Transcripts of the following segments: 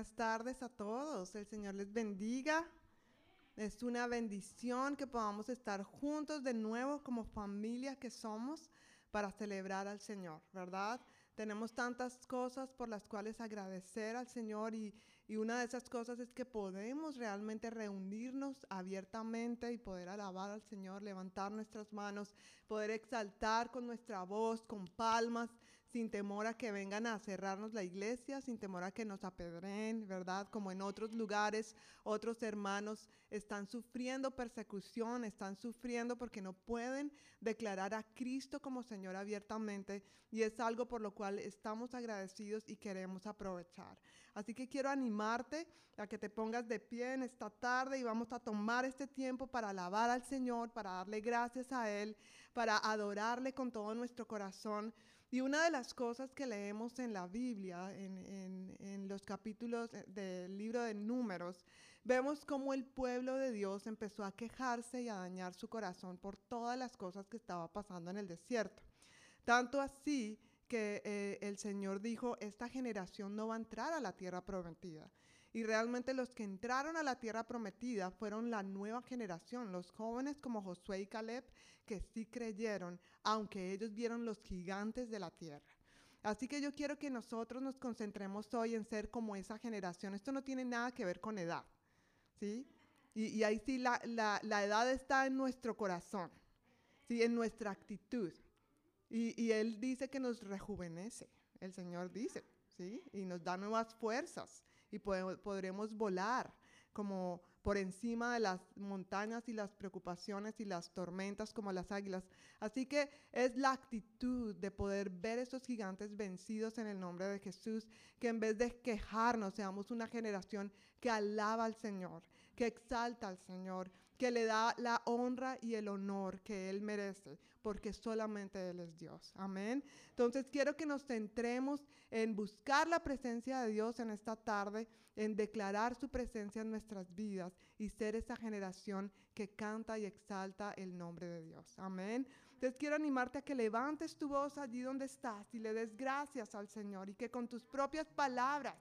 buenas tardes a todos. El Señor les bendiga. Es una bendición que podamos estar juntos de nuevo como familia que somos para celebrar al Señor, ¿verdad? Tenemos tantas cosas por las cuales agradecer al Señor y, y una de esas cosas es que podemos realmente reunirnos abiertamente y poder alabar al Señor, levantar nuestras manos, poder exaltar con nuestra voz, con palmas, sin temor a que vengan a cerrarnos la iglesia, sin temor a que nos apedren, ¿verdad? Como en otros lugares, otros hermanos están sufriendo persecución, están sufriendo porque no pueden declarar a Cristo como Señor abiertamente y es algo por lo cual estamos agradecidos y queremos aprovechar. Así que quiero animarte a que te pongas de pie en esta tarde y vamos a tomar este tiempo para alabar al Señor, para darle gracias a Él, para adorarle con todo nuestro corazón. Y una de las cosas que leemos en la Biblia, en, los capítulos del libro de números, vemos cómo el pueblo de Dios empezó a quejarse y a dañar su corazón por todas las cosas que estaba pasando en el desierto. Tanto así que eh, el Señor dijo, esta generación no va a entrar a la tierra prometida. Y realmente los que entraron a la tierra prometida fueron la nueva generación, los jóvenes como Josué y Caleb, que sí creyeron, aunque ellos vieron los gigantes de la tierra. Así que yo quiero que nosotros nos concentremos hoy en ser como esa generación. Esto no tiene nada que ver con edad, ¿sí? Y, ahí sí la, la, edad está en nuestro corazón, ¿sí? En nuestra actitud. Y, y Él dice que nos rejuvenece, el Señor dice, ¿sí? Y nos da nuevas fuerzas y podremos volar como por encima de las montañas y las preocupaciones y las tormentas como las águilas. Así que es la actitud de poder ver esos gigantes vencidos en el nombre de Jesús, que en vez de quejarnos seamos una generación que alaba al Señor, que exalta al Señor, que le da la honra y el honor que Él merece, porque solamente Él es Dios. Amén. Entonces quiero que nos centremos en buscar la presencia de Dios en esta tarde, en declarar su presencia en nuestras vidas y ser esa generación que canta y exalta el nombre de Dios. Amén. Entonces quiero animarte a que levantes tu voz allí donde estás y le des gracias al Señor y que con tus propias palabras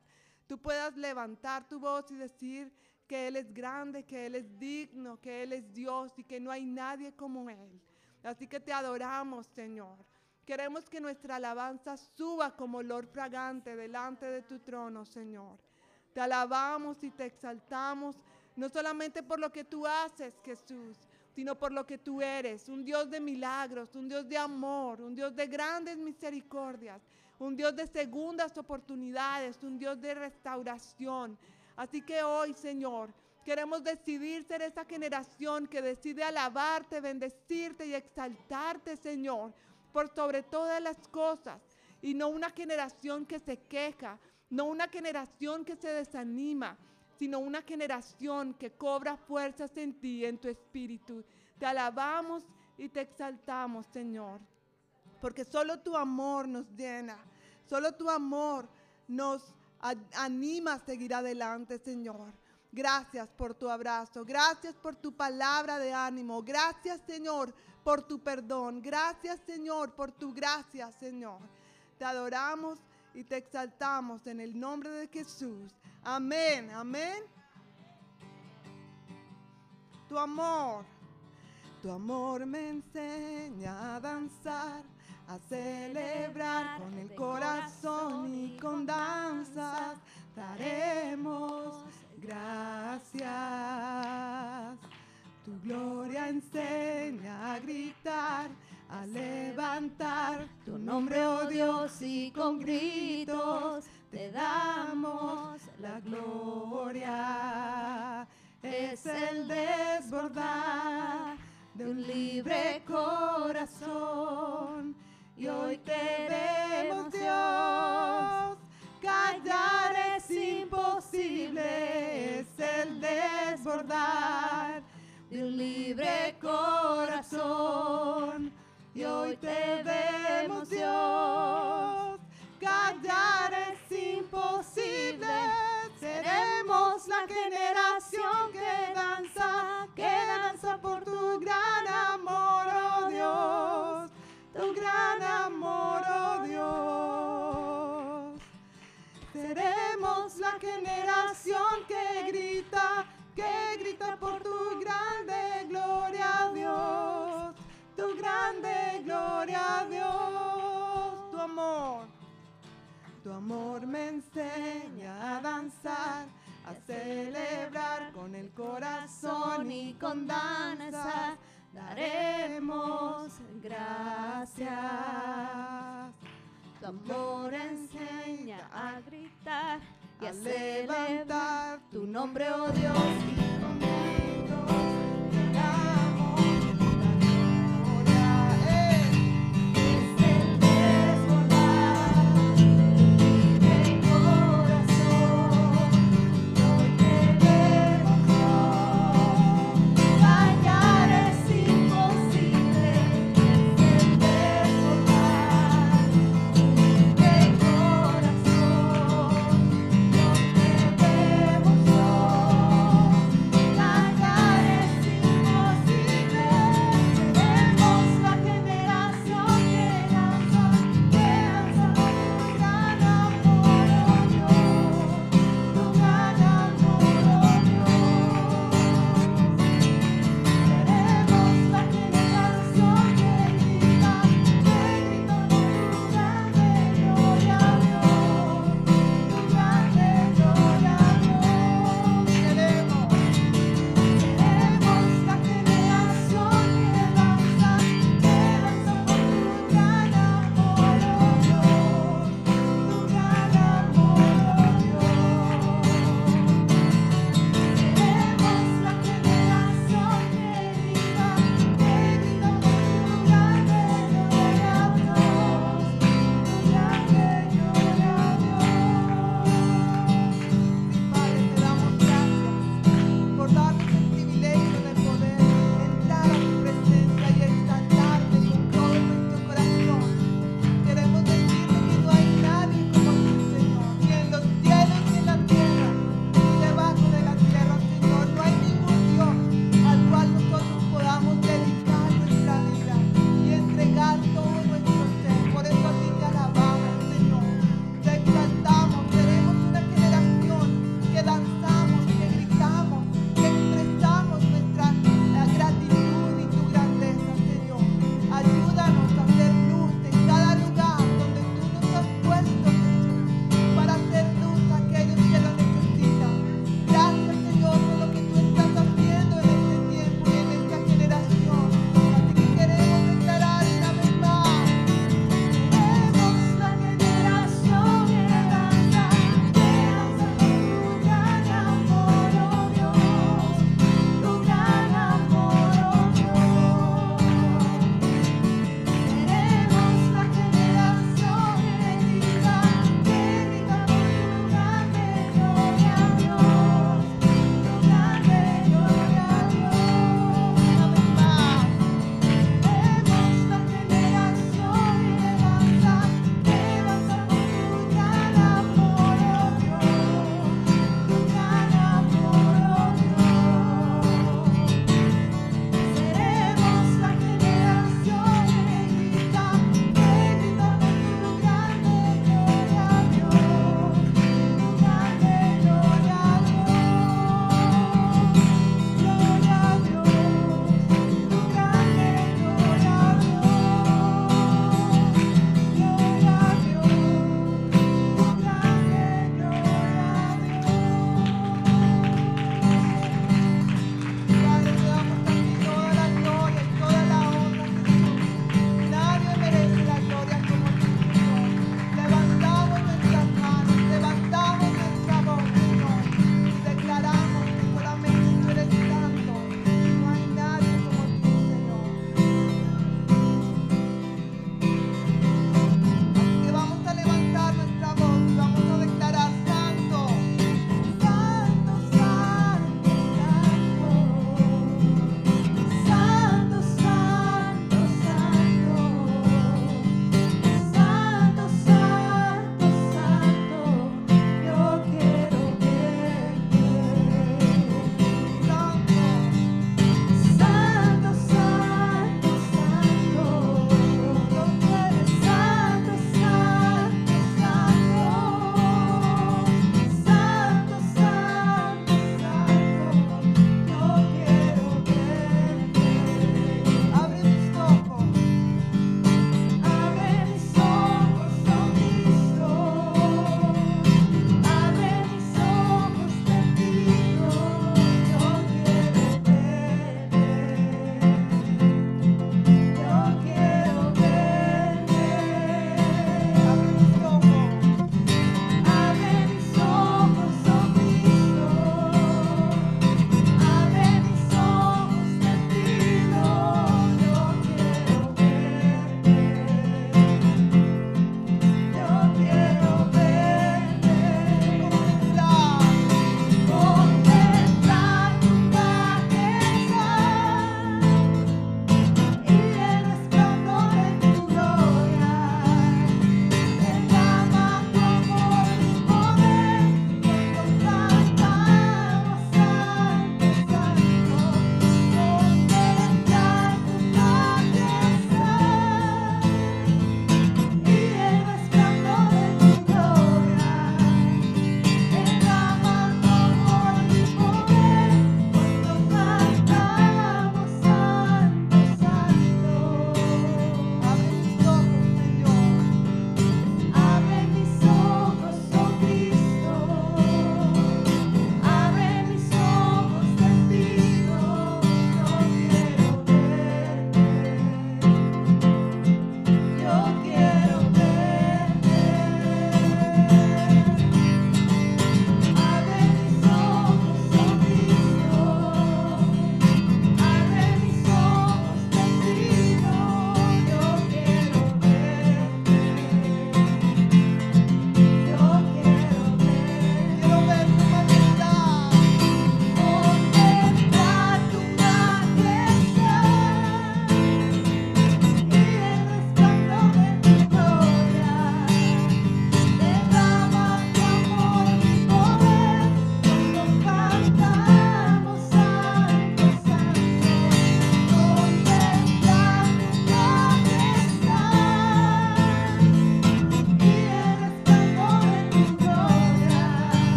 tú puedas levantar tu voz y decir, que Él es grande, que Él es digno, que Él es Dios y que no hay nadie como Él. Así que te adoramos, Señor. Queremos que nuestra alabanza suba como olor fragante delante de tu trono, Señor. Te alabamos y te exaltamos, no solamente por lo que tú haces, Jesús, sino por lo que tú eres, un Dios de milagros, un Dios de amor, un Dios de grandes misericordias, un Dios de segundas oportunidades, un Dios de restauración. Así que hoy, Señor, queremos decidir ser esa generación que decide alabarte, bendecirte y exaltarte, Señor, por sobre todas las cosas. Y no una generación que se queja, no una generación que se desanima, sino una generación que cobra fuerzas en ti, en tu espíritu. Te alabamos y te exaltamos, Señor, porque solo tu amor nos llena, solo tu amor nos anima a seguir adelante, Señor. Gracias por tu abrazo, gracias por tu palabra de ánimo, gracias Señor por tu perdón, gracias Señor por tu gracia, Señor. Te adoramos y te exaltamos en el nombre de Jesús. Amén, amén. Tu amor, tu amor me enseña a danzar a celebrar con el corazón y con danzas daremos gracias. Tu gloria enseña a gritar, a levantar tu nombre, oh Dios, y con gritos te damos la gloria. Es el desbordar de un libre corazón y hoy te vemos Dios. Callar es imposible, es el desbordar de un libre corazón. Y hoy te vemos Dios. Callar es imposible, seremos la generación que danza, que danza por tu gran amor, oh Dios tu gran amor, oh Dios. Seremos la generación que grita, que grita por tu grande gloria, Dios. Tu grande gloria, Dios. Tu amor. Tu amor me enseña a danzar, a celebrar con el corazón y con danza daremos gracias. Tu amor enseña a gritar y a, A levantar tu nombre, oh Dios. y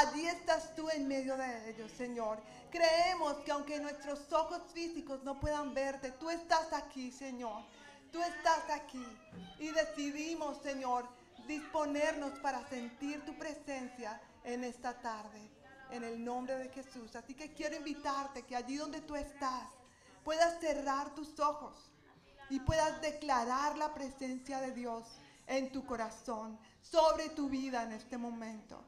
allí estás tú en medio de ellos, Señor. Creemos que aunque nuestros ojos físicos no puedan verte, tú estás aquí, Señor. Tú estás aquí. Y decidimos, Señor, disponernos para sentir tu presencia en esta tarde, en el nombre de Jesús. Así que quiero invitarte que allí donde tú estás, puedas cerrar tus ojos y puedas declarar la presencia de Dios en tu corazón, sobre tu vida en este momento.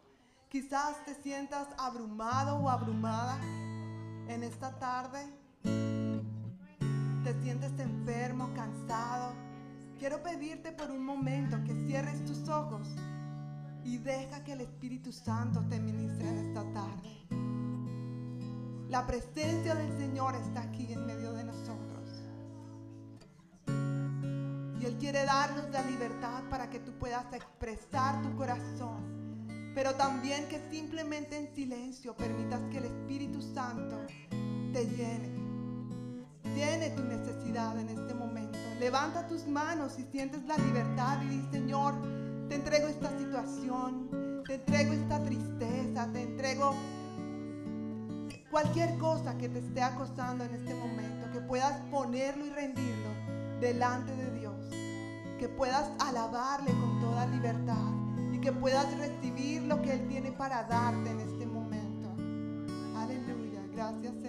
Quizás te sientas abrumado o abrumada en esta tarde. Te sientes enfermo, cansado. Quiero pedirte por un momento que cierres tus ojos y deja que el Espíritu Santo te ministre en esta tarde. La presencia del Señor está aquí en medio de nosotros. Y Él quiere darnos la libertad para que tú puedas expresar tu corazón. Pero también que simplemente en silencio permitas que el Espíritu Santo te llene. Llene tu necesidad en este momento. Levanta tus manos y sientes la libertad y di, Señor, te entrego esta situación, te entrego esta tristeza, te entrego cualquier cosa que te esté acosando en este momento, que puedas ponerlo y rendirlo delante de Dios, que puedas alabarle con toda libertad que puedas recibir lo que Él tiene para darte en este momento. Aleluya, gracias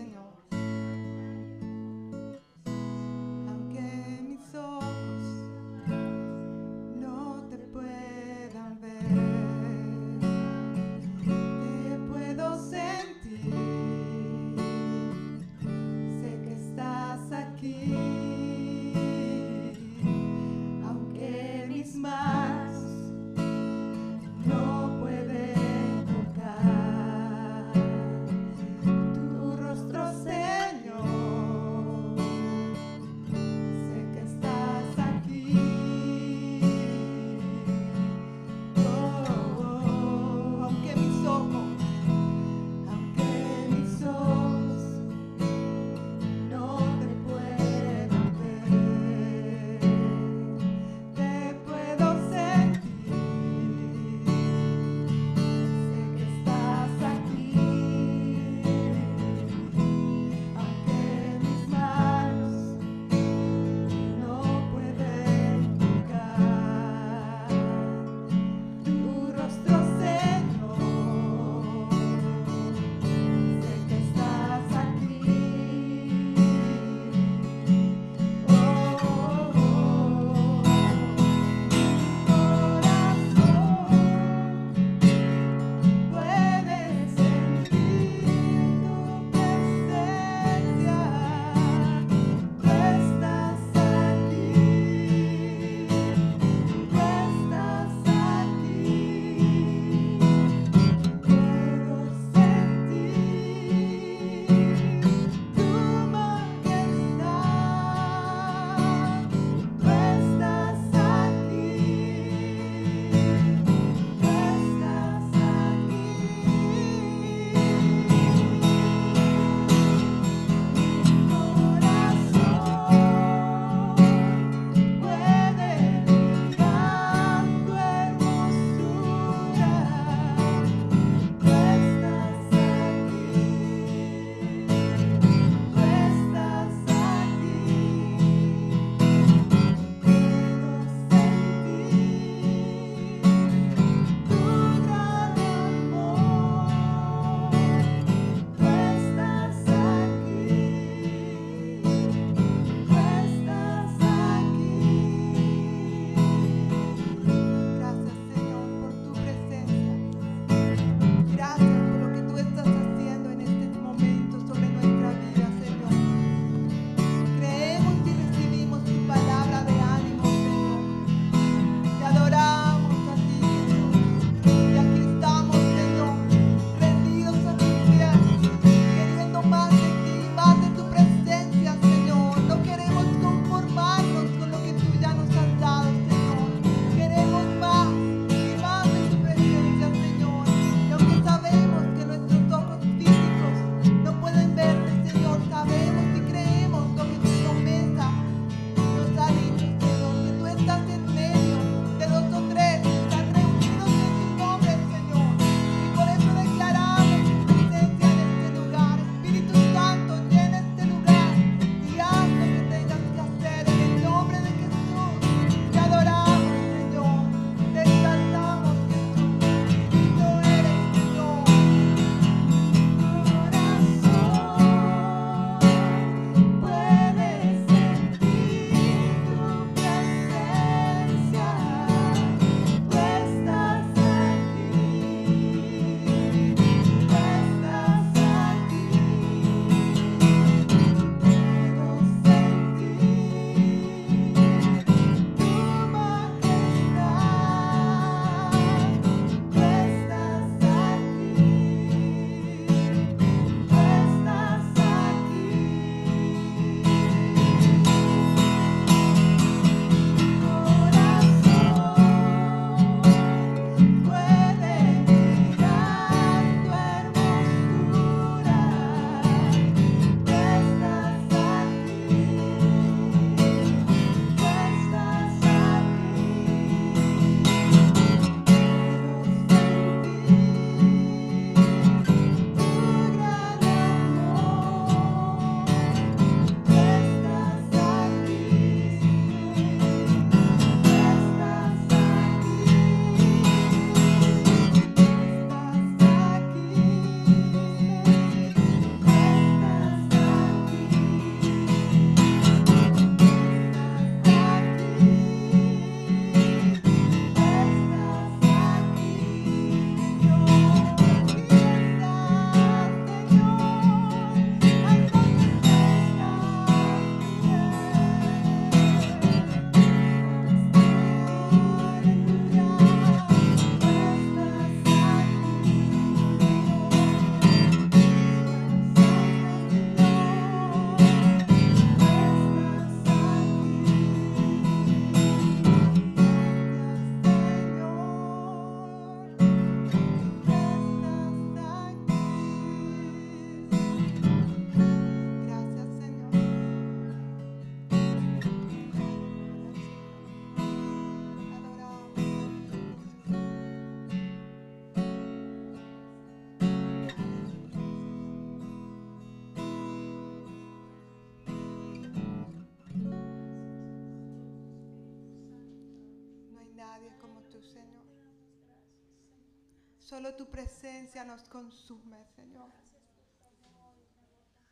Solo tu presencia nos consume, Señor.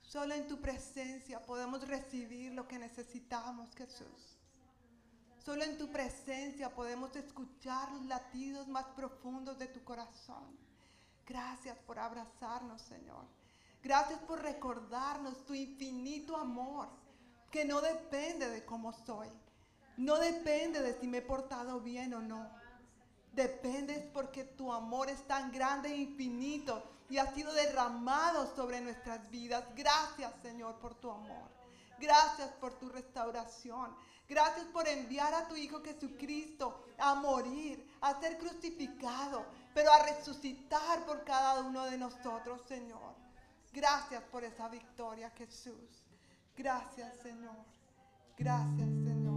Solo en tu presencia podemos recibir lo que necesitamos, Jesús. Solo en tu presencia podemos escuchar los latidos más profundos de tu corazón. Gracias por abrazarnos, Señor. Gracias por recordarnos tu infinito amor, que no depende de cómo soy. No depende de si me he portado bien o no. Depende porque tu amor es tan grande e infinito y ha sido derramado sobre nuestras vidas. Gracias, Señor, por tu amor. Gracias por tu restauración. Gracias por enviar a tu Hijo Jesucristo a morir, a ser crucificado, pero a resucitar por cada uno de nosotros, Señor. Gracias por esa victoria, Jesús. Gracias, Señor. Gracias, Señor.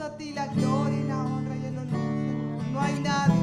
a ti la gloria y la honra y el honor, No hay nadie.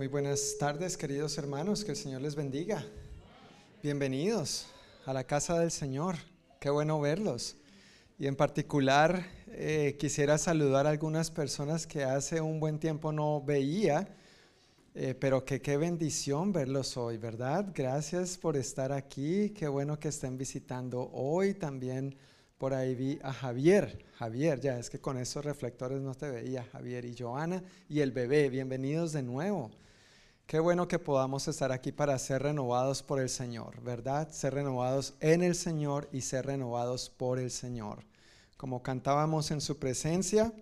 Muy buenas tardes, queridos hermanos, que el Señor les bendiga. Bienvenidos a la casa del Señor, qué bueno verlos. Y en particular eh, quisiera saludar a algunas personas que hace un buen tiempo no veía, eh, pero que qué bendición verlos hoy, ¿verdad? Gracias por estar aquí, qué bueno que estén visitando hoy también. Por ahí vi a Javier, Javier, ya es que con esos reflectores no te veía, Javier y Joana y el bebé, bienvenidos de nuevo. Qué bueno que podamos estar aquí para ser renovados por el Señor, ¿verdad? Ser renovados en el Señor y ser renovados por el Señor. Como cantábamos en su presencia,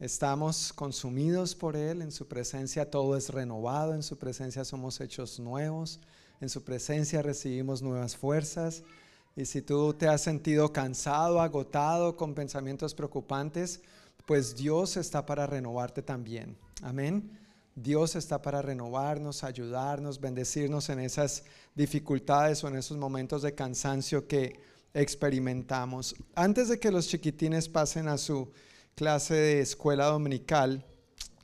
estamos consumidos por Él, en su presencia todo es renovado, en su presencia somos hechos nuevos, en su presencia recibimos nuevas fuerzas. Y si tú te has sentido cansado, agotado, con pensamientos preocupantes, pues Dios está para renovarte también. Amén. Dios está para renovarnos, ayudarnos, bendecirnos en esas dificultades o en esos momentos de cansancio que experimentamos. Antes de que los chiquitines pasen a su clase de escuela dominical,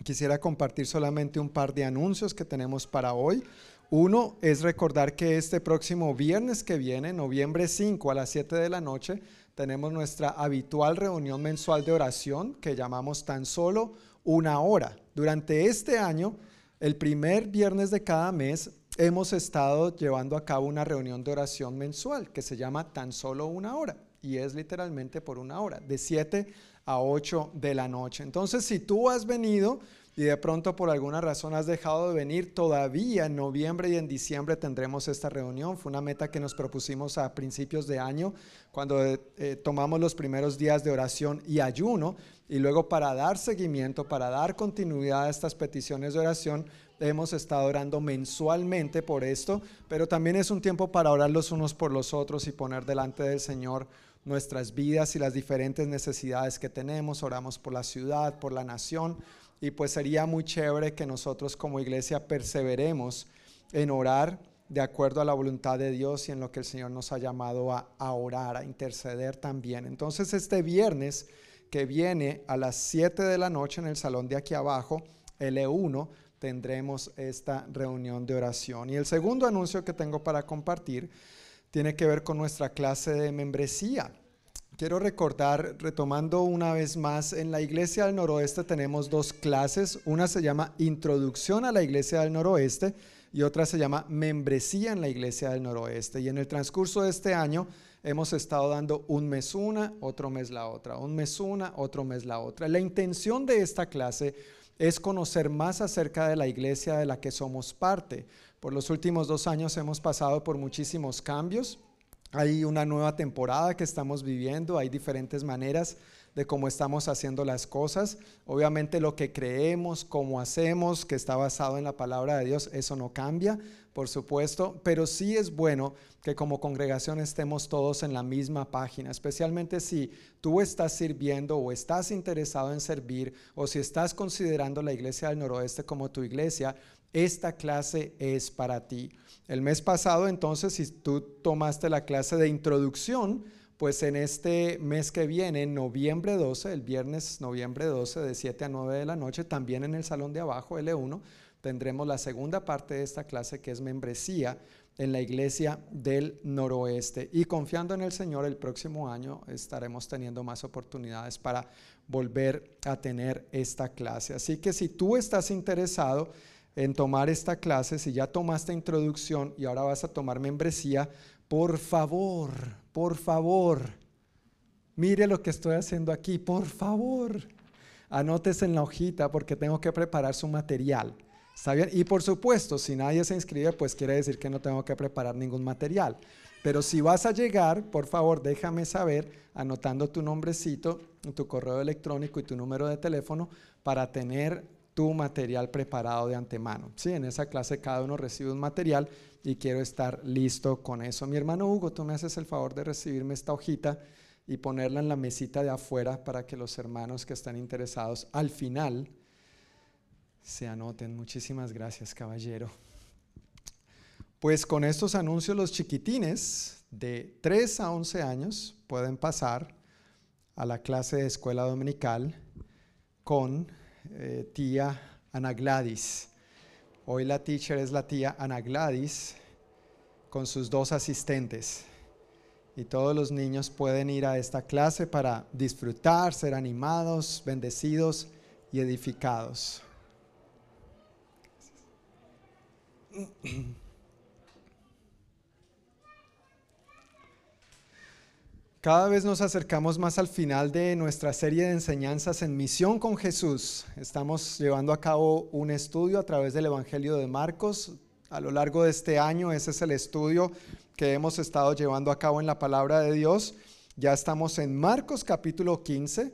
quisiera compartir solamente un par de anuncios que tenemos para hoy. Uno es recordar que este próximo viernes que viene, noviembre 5 a las 7 de la noche, tenemos nuestra habitual reunión mensual de oración que llamamos tan solo una hora. Durante este año, el primer viernes de cada mes, hemos estado llevando a cabo una reunión de oración mensual que se llama tan solo una hora y es literalmente por una hora, de 7 a 8 de la noche. Entonces, si tú has venido y de pronto por alguna razón has dejado de venir, todavía en noviembre y en diciembre tendremos esta reunión. Fue una meta que nos propusimos a principios de año, cuando eh, tomamos los primeros días de oración y ayuno, y luego para dar seguimiento, para dar continuidad a estas peticiones de oración, hemos estado orando mensualmente por esto, pero también es un tiempo para orar los unos por los otros y poner delante del Señor nuestras vidas y las diferentes necesidades que tenemos. Oramos por la ciudad, por la nación y pues sería muy chévere que nosotros como iglesia perseveremos en orar de acuerdo a la voluntad de Dios y en lo que el Señor nos ha llamado a, orar, a interceder también. Entonces este viernes que viene a las 7 de la noche en el salón de aquí abajo, L1, tendremos esta reunión de oración. Y el segundo anuncio que tengo para compartir tiene que ver con nuestra clase de membresía. Quiero recordar, retomando una vez más, en la Iglesia del Noroeste tenemos dos clases. Una se llama Introducción a la Iglesia del Noroeste y otra se llama Membresía en la Iglesia del Noroeste. Y en el transcurso de este año hemos estado dando un mes una, otro mes la otra, un mes una, otro mes la otra. La intención de esta clase es conocer más acerca de la iglesia de la que somos parte. Por los últimos dos años hemos pasado por muchísimos cambios hay una nueva temporada que estamos viviendo, hay diferentes maneras de cómo estamos haciendo las cosas. Obviamente lo que creemos, cómo hacemos, que está basado en la palabra de Dios, eso no cambia, por supuesto, pero sí es bueno que como congregación estemos todos en la misma página, especialmente si tú estás sirviendo o estás interesado en servir o si estás considerando la iglesia del noroeste como tu iglesia, esta clase es para ti. El mes pasado, entonces, si tú tomaste la clase de introducción, pues en este mes que viene, noviembre 12, el viernes noviembre 12 de 7 a 9 de la noche, también en el salón de abajo, L1, tendremos la segunda parte de esta clase que es membresía en la iglesia del noroeste. Y confiando en el Señor, el próximo año estaremos teniendo más oportunidades para volver a tener esta clase. Así que si tú estás interesado, en tomar esta clase, si ya tomaste introducción y ahora vas a tomar membresía, por favor, por favor, mire lo que estoy haciendo aquí, por favor, anotes en la hojita porque tengo que preparar su material. ¿Está bien? Y por supuesto, si nadie se inscribe, pues quiere decir que no tengo que preparar ningún material. Pero si vas a llegar, por favor, déjame saber anotando tu nombrecito, tu correo electrónico y tu número de teléfono para tener tu material preparado de antemano. Sí, en esa clase cada uno recibe un material y quiero estar listo con eso. Mi hermano Hugo, tú me haces el favor de recibirme esta hojita y ponerla en la mesita de afuera para que los hermanos que están interesados al final se anoten. Muchísimas gracias, caballero. Pues con estos anuncios los chiquitines de 3 a 11 años pueden pasar a la clase de escuela dominical con eh, tía Ana Gladys. Hoy la teacher es la tía Ana Gladys con sus dos asistentes. y todos los niños pueden ir a esta clase para disfrutar, ser animados, bendecidos y edificados. Cada vez nos acercamos más al final de nuestra serie de enseñanzas en Misión con Jesús. Estamos llevando a cabo un estudio a través del Evangelio de Marcos. A lo largo de este año, ese es el estudio que hemos estado llevando a cabo en la palabra de Dios. Ya estamos en Marcos capítulo 15.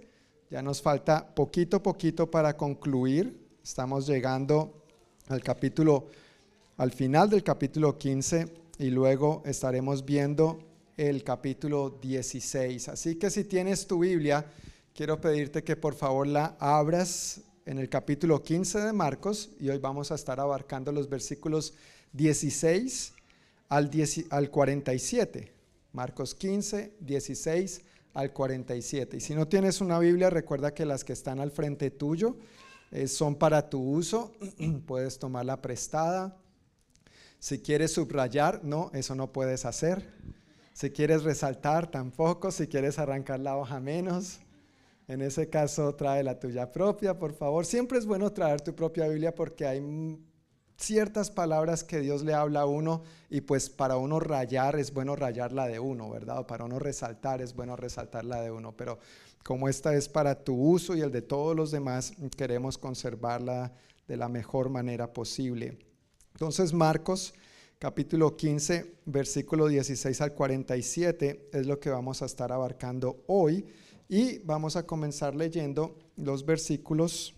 Ya nos falta poquito poquito para concluir. Estamos llegando al capítulo, al final del capítulo 15 y luego estaremos viendo el capítulo 16. Así que si tienes tu Biblia, quiero pedirte que por favor la abras en el capítulo 15 de Marcos y hoy vamos a estar abarcando los versículos 16 al, 10, al 47. Marcos 15, 16 al 47. Y si no tienes una Biblia, recuerda que las que están al frente tuyo eh, son para tu uso. puedes tomarla prestada. Si quieres subrayar, no, eso no puedes hacer. Si quieres resaltar, tampoco. Si quieres arrancar la hoja, menos. En ese caso, trae la tuya propia, por favor. Siempre es bueno traer tu propia Biblia porque hay ciertas palabras que Dios le habla a uno y pues para uno rayar es bueno rayar la de uno, ¿verdad? Para uno resaltar es bueno resaltar la de uno. Pero como esta es para tu uso y el de todos los demás, queremos conservarla de la mejor manera posible. Entonces, Marcos capítulo 15, versículo 16 al 47 es lo que vamos a estar abarcando hoy y vamos a comenzar leyendo los versículos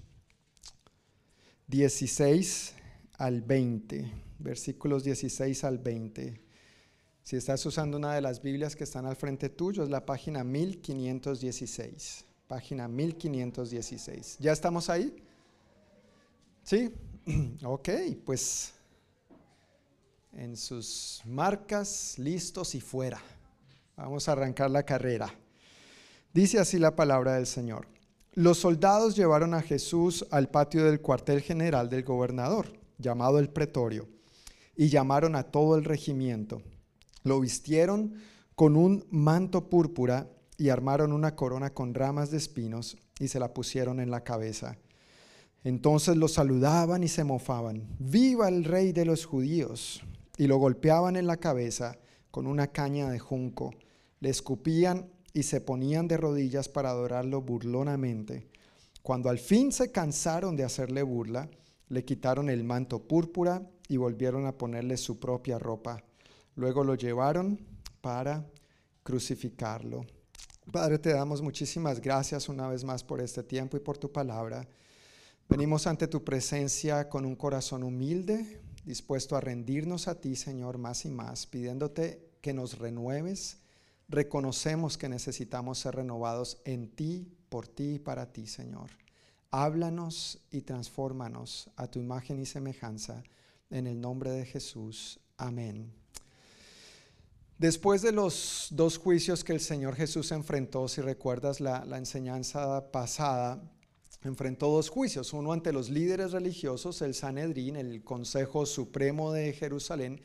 16 al 20, versículos 16 al 20. Si estás usando una de las Biblias que están al frente tuyo, es la página 1516. Página 1516. ¿Ya estamos ahí? ¿Sí? ok, pues en sus marcas, listos y fuera. Vamos a arrancar la carrera. Dice así la palabra del Señor. Los soldados llevaron a Jesús al patio del cuartel general del gobernador, llamado el pretorio, y llamaron a todo el regimiento. Lo vistieron con un manto púrpura y armaron una corona con ramas de espinos y se la pusieron en la cabeza. Entonces lo saludaban y se mofaban. ¡Viva el rey de los judíos! Y lo golpeaban en la cabeza con una caña de junco, le escupían y se ponían de rodillas para adorarlo burlonamente. Cuando al fin se cansaron de hacerle burla, le quitaron el manto púrpura y volvieron a ponerle su propia ropa. Luego lo llevaron para crucificarlo. Padre, te damos muchísimas gracias una vez más por este tiempo y por tu palabra. Venimos ante tu presencia con un corazón humilde, dispuesto a rendirnos a ti, Señor, más y más, pidiéndote que nos renueves. Reconocemos que necesitamos ser renovados en ti, por ti y para ti, Señor. Háblanos y transfórmanos a tu imagen y semejanza. En el nombre de Jesús. Amén. Después de los dos juicios que el Señor Jesús enfrentó, si recuerdas la, la enseñanza pasada, enfrentó dos juicios, uno ante los líderes religiosos, el Sanedrín, el Consejo Supremo de Jerusalén,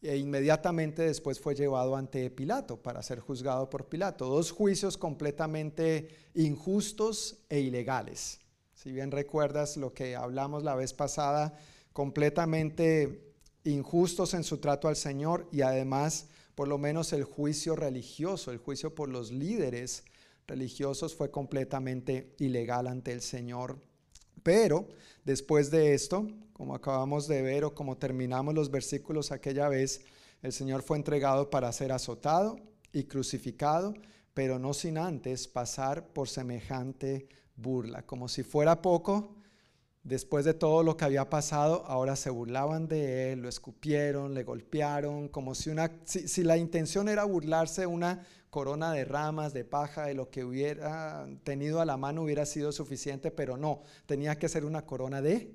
e inmediatamente después fue llevado ante Pilato para ser juzgado por Pilato. Dos juicios completamente injustos e ilegales. Si bien recuerdas lo que hablamos la vez pasada, completamente injustos en su trato al Señor y además por lo menos el juicio religioso, el juicio por los líderes religiosos fue completamente ilegal ante el Señor. Pero después de esto, como acabamos de ver o como terminamos los versículos aquella vez, el Señor fue entregado para ser azotado y crucificado, pero no sin antes pasar por semejante burla. Como si fuera poco, después de todo lo que había pasado, ahora se burlaban de él, lo escupieron, le golpearon, como si, una, si, la intención era burlarse, una corona de ramas, de paja, de lo que hubiera tenido a la mano hubiera sido suficiente, pero no, tenía que ser una corona de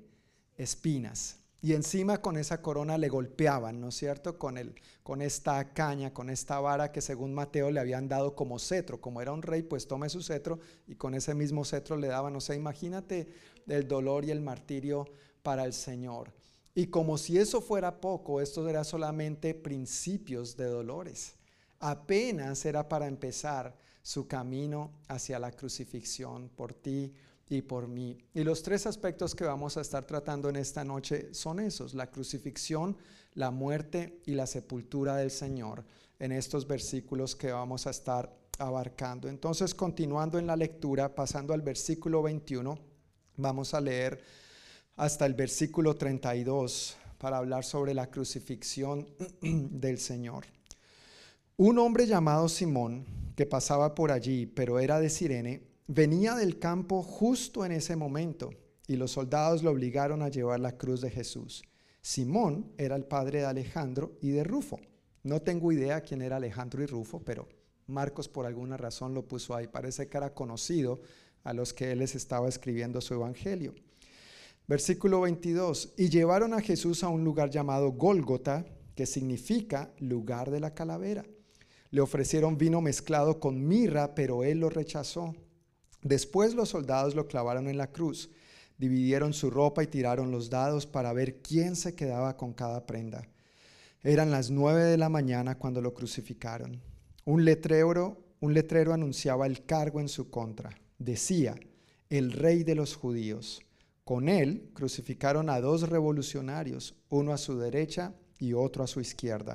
espinas. Y encima con esa corona le golpeaban, ¿no es cierto? Con, el, con esta caña, con esta vara que según Mateo le habían dado como cetro. Como era un rey, pues tome su cetro y con ese mismo cetro le daban. O sea, imagínate el dolor y el martirio para el Señor. Y como si eso fuera poco, esto era solamente principios de dolores. Apenas era para empezar su camino hacia la crucifixión por ti y por mí. Y los tres aspectos que vamos a estar tratando en esta noche son esos, la crucifixión, la muerte y la sepultura del Señor en estos versículos que vamos a estar abarcando. Entonces, continuando en la lectura, pasando al versículo 21, vamos a leer hasta el versículo 32 para hablar sobre la crucifixión del Señor. Un hombre llamado Simón, que pasaba por allí, pero era de Sirene, venía del campo justo en ese momento y los soldados lo obligaron a llevar la cruz de Jesús. Simón era el padre de Alejandro y de Rufo. No tengo idea quién era Alejandro y Rufo, pero Marcos por alguna razón lo puso ahí. Parece que era conocido a los que él les estaba escribiendo su evangelio. Versículo 22. Y llevaron a Jesús a un lugar llamado Gólgota, que significa lugar de la calavera. Le ofrecieron vino mezclado con mirra, pero él lo rechazó. Después los soldados lo clavaron en la cruz, dividieron su ropa y tiraron los dados para ver quién se quedaba con cada prenda. Eran las nueve de la mañana cuando lo crucificaron. Un letrero, un letrero anunciaba el cargo en su contra. Decía, el rey de los judíos. Con él crucificaron a dos revolucionarios, uno a su derecha y otro a su izquierda.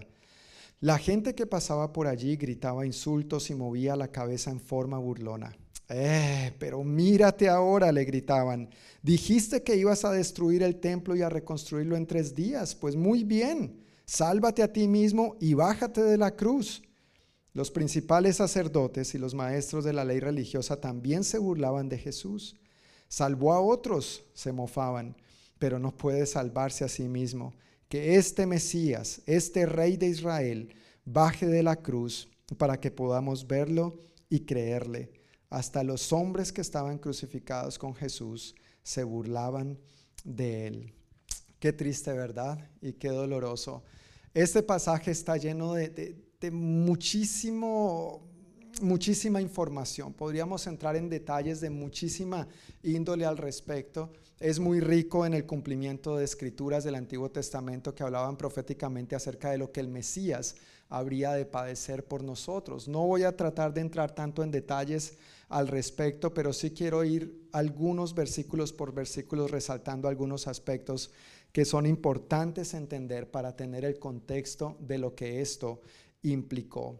La gente que pasaba por allí gritaba insultos y movía la cabeza en forma burlona. Eh, pero mírate ahora, le gritaban. Dijiste que ibas a destruir el templo y a reconstruirlo en tres días. Pues muy bien, sálvate a ti mismo y bájate de la cruz. Los principales sacerdotes y los maestros de la ley religiosa también se burlaban de Jesús. Salvó a otros, se mofaban, pero no puede salvarse a sí mismo que este Mesías, este Rey de Israel, baje de la cruz para que podamos verlo y creerle. Hasta los hombres que estaban crucificados con Jesús se burlaban de él. Qué triste, ¿verdad? Y qué doloroso. Este pasaje está lleno de, muchísimo, muchísima información. Podríamos entrar en detalles de muchísima índole al respecto es muy rico en el cumplimiento de escrituras del Antiguo Testamento que hablaban proféticamente acerca de lo que el Mesías habría de padecer por nosotros. No voy a tratar de entrar tanto en detalles al respecto, pero sí quiero ir algunos versículos por versículos resaltando algunos aspectos que son importantes entender para tener el contexto de lo que esto implicó.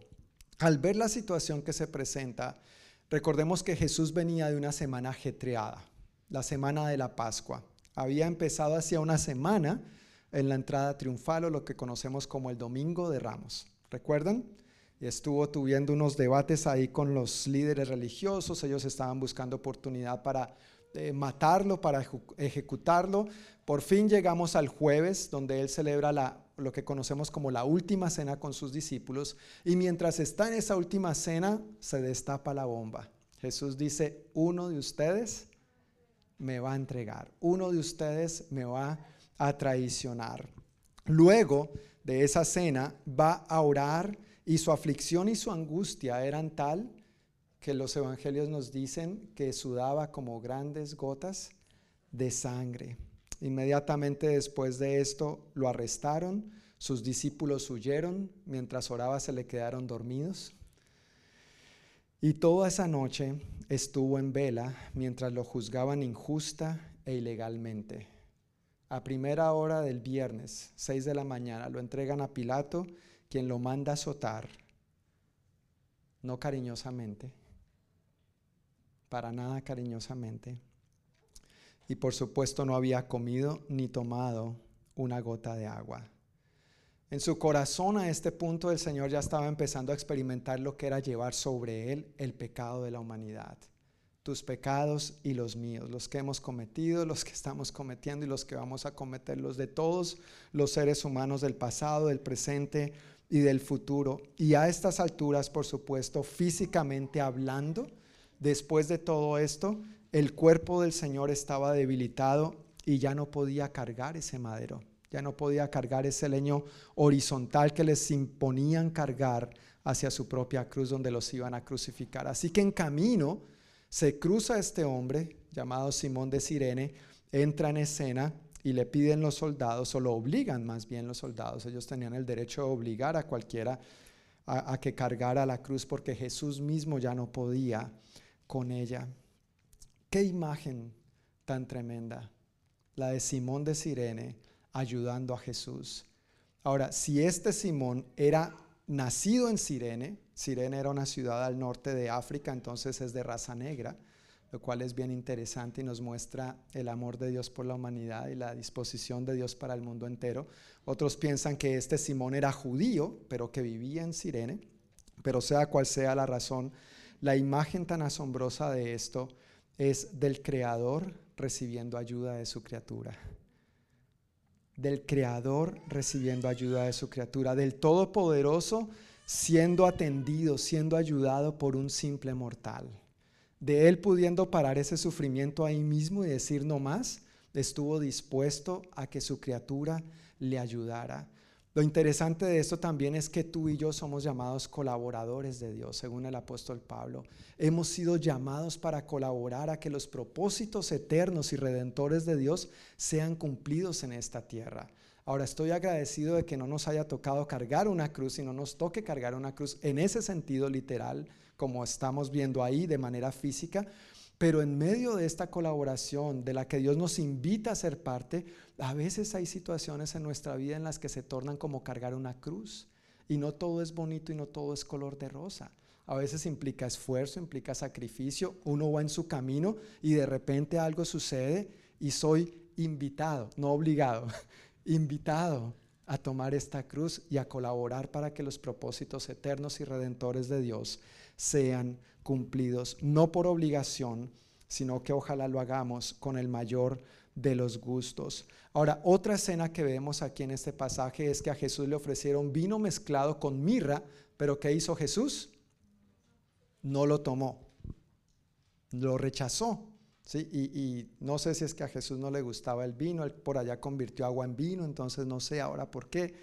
Al ver la situación que se presenta, recordemos que Jesús venía de una semana ajetreada la semana de la Pascua. Había empezado hacía una semana en la entrada triunfal o lo que conocemos como el Domingo de Ramos. ¿Recuerdan? Estuvo tuviendo unos debates ahí con los líderes religiosos. Ellos estaban buscando oportunidad para eh, matarlo, para ejecutarlo. Por fin llegamos al jueves, donde él celebra la, lo que conocemos como la última cena con sus discípulos. Y mientras está en esa última cena, se destapa la bomba. Jesús dice, uno de ustedes me va a entregar, uno de ustedes me va a traicionar. Luego de esa cena va a orar y su aflicción y su angustia eran tal que los evangelios nos dicen que sudaba como grandes gotas de sangre. Inmediatamente después de esto lo arrestaron, sus discípulos huyeron, mientras oraba se le quedaron dormidos. Y toda esa noche estuvo en vela mientras lo juzgaban injusta e ilegalmente. A primera hora del viernes, 6 de la mañana, lo entregan a Pilato, quien lo manda a azotar, no cariñosamente, para nada cariñosamente. Y por supuesto no había comido ni tomado una gota de agua. En su corazón a este punto el Señor ya estaba empezando a experimentar lo que era llevar sobre él el pecado de la humanidad. Tus pecados y los míos, los que hemos cometido, los que estamos cometiendo y los que vamos a cometer, los de todos los seres humanos del pasado, del presente y del futuro. Y a estas alturas, por supuesto, físicamente hablando, después de todo esto, el cuerpo del Señor estaba debilitado y ya no podía cargar ese madero ya no podía cargar ese leño horizontal que les imponían cargar hacia su propia cruz donde los iban a crucificar. Así que en camino se cruza este hombre llamado Simón de Sirene, entra en escena y le piden los soldados, o lo obligan más bien los soldados, ellos tenían el derecho de obligar a cualquiera a, a que cargara la cruz porque Jesús mismo ya no podía con ella. Qué imagen tan tremenda, la de Simón de Sirene ayudando a Jesús. Ahora, si este Simón era nacido en Sirene, Sirene era una ciudad al norte de África, entonces es de raza negra, lo cual es bien interesante y nos muestra el amor de Dios por la humanidad y la disposición de Dios para el mundo entero. Otros piensan que este Simón era judío, pero que vivía en Sirene, pero sea cual sea la razón, la imagen tan asombrosa de esto es del Creador recibiendo ayuda de su criatura. Del Creador recibiendo ayuda de su criatura. Del Todopoderoso siendo atendido, siendo ayudado por un simple mortal. De Él pudiendo parar ese sufrimiento ahí mismo y decir no más, estuvo dispuesto a que su criatura le ayudara. Lo interesante de esto también es que tú y yo somos llamados colaboradores de Dios, según el apóstol Pablo. Hemos sido llamados para colaborar a que los propósitos eternos y redentores de Dios sean cumplidos en esta tierra. Ahora estoy agradecido de que no nos haya tocado cargar una cruz y no nos toque cargar una cruz en ese sentido literal, como estamos viendo ahí de manera física, pero en medio de esta colaboración de la que Dios nos invita a ser parte, a veces hay situaciones en nuestra vida en las que se tornan como cargar una cruz. Y no todo es bonito y no todo es color de rosa. A veces implica esfuerzo, implica sacrificio. Uno va en su camino y de repente algo sucede y soy invitado, no obligado, invitado a tomar esta cruz y a colaborar para que los propósitos eternos y redentores de Dios sean cumplidos, no por obligación, sino que ojalá lo hagamos con el mayor de los gustos. Ahora, otra escena que vemos aquí en este pasaje es que a Jesús le ofrecieron vino mezclado con mirra, pero ¿qué hizo Jesús? No lo tomó, lo rechazó. ¿sí? Y, no sé si es que a Jesús no le gustaba el vino, él por allá convirtió agua en vino, entonces no sé ahora por qué.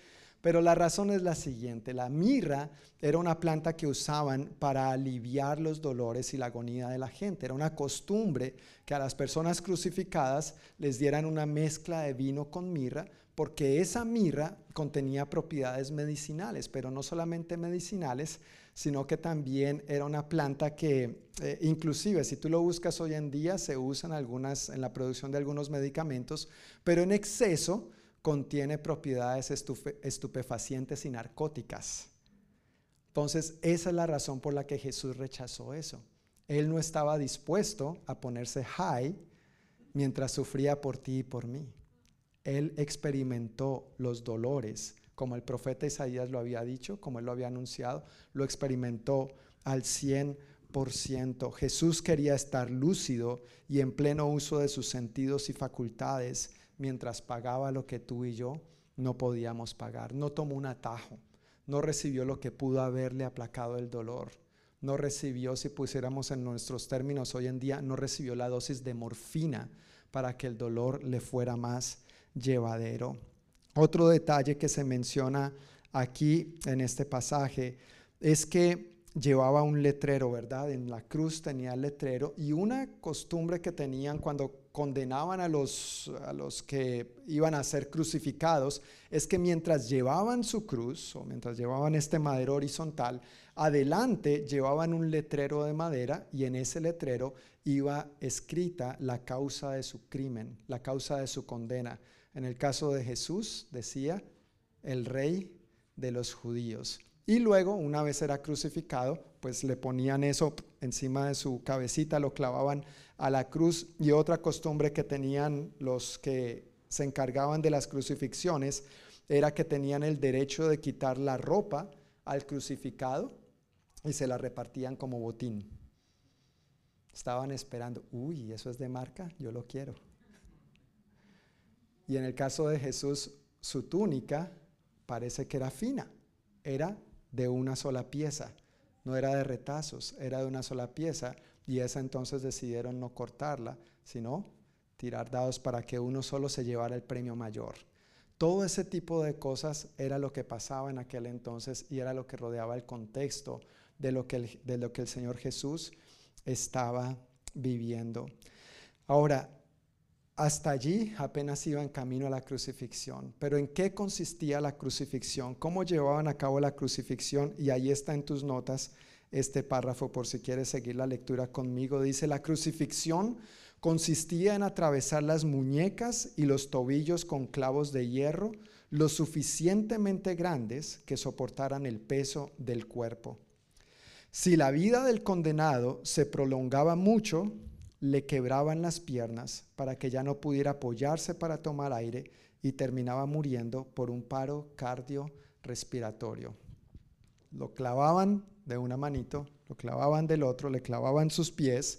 Pero la razón es la siguiente, la mirra era una planta que usaban para aliviar los dolores y la agonía de la gente. Era una costumbre que a las personas crucificadas les dieran una mezcla de vino con mirra, porque esa mirra contenía propiedades medicinales, pero no solamente medicinales, sino que también era una planta que eh, inclusive si tú lo buscas hoy en día se usa algunas, en la producción de algunos medicamentos, pero en exceso contiene propiedades estupefacientes y narcóticas. Entonces, esa es la razón por la que Jesús rechazó eso. Él no estaba dispuesto a ponerse high mientras sufría por ti y por mí. Él experimentó los dolores, como el profeta Isaías lo había dicho, como él lo había anunciado, lo experimentó al 100%. Jesús quería estar lúcido y en pleno uso de sus sentidos y facultades mientras pagaba lo que tú y yo no podíamos pagar. No tomó un atajo, no recibió lo que pudo haberle aplacado el dolor. No recibió, si pusiéramos en nuestros términos hoy en día, no recibió la dosis de morfina para que el dolor le fuera más llevadero. Otro detalle que se menciona aquí en este pasaje es que llevaba un letrero, ¿verdad? En la cruz tenía el letrero y una costumbre que tenían cuando condenaban a los, a los que iban a ser crucificados es que mientras llevaban su cruz o mientras llevaban este madero horizontal, adelante llevaban un letrero de madera y en ese letrero iba escrita la causa de su crimen, la causa de su condena. En el caso de Jesús decía, el rey de los judíos. Y luego, una vez era crucificado, pues le ponían eso encima de su cabecita, lo clavaban a la cruz. Y otra costumbre que tenían los que se encargaban de las crucifixiones era que tenían el derecho de quitar la ropa al crucificado y se la repartían como botín. Estaban esperando, uy, eso es de marca, yo lo quiero. Y en el caso de Jesús, su túnica parece que era fina, era de una sola pieza. No era de retazos, era de una sola pieza. Y esa entonces decidieron no cortarla, sino tirar dados para que uno solo se llevara el premio mayor. Todo ese tipo de cosas era lo que pasaba en aquel entonces y era lo que rodeaba el contexto de lo que el, de lo que el Señor Jesús estaba viviendo. Ahora, hasta allí apenas iba en camino a la crucifixión. Pero ¿en qué consistía la crucifixión? ¿Cómo llevaban a cabo la crucifixión? Y ahí está en tus notas este párrafo por si quieres seguir la lectura conmigo. Dice, la crucifixión consistía en atravesar las muñecas y los tobillos con clavos de hierro lo suficientemente grandes que soportaran el peso del cuerpo. Si la vida del condenado se prolongaba mucho, le quebraban las piernas para que ya no pudiera apoyarse para tomar aire y terminaba muriendo por un paro cardiorrespiratorio. Lo clavaban de una manito, lo clavaban del otro, le clavaban sus pies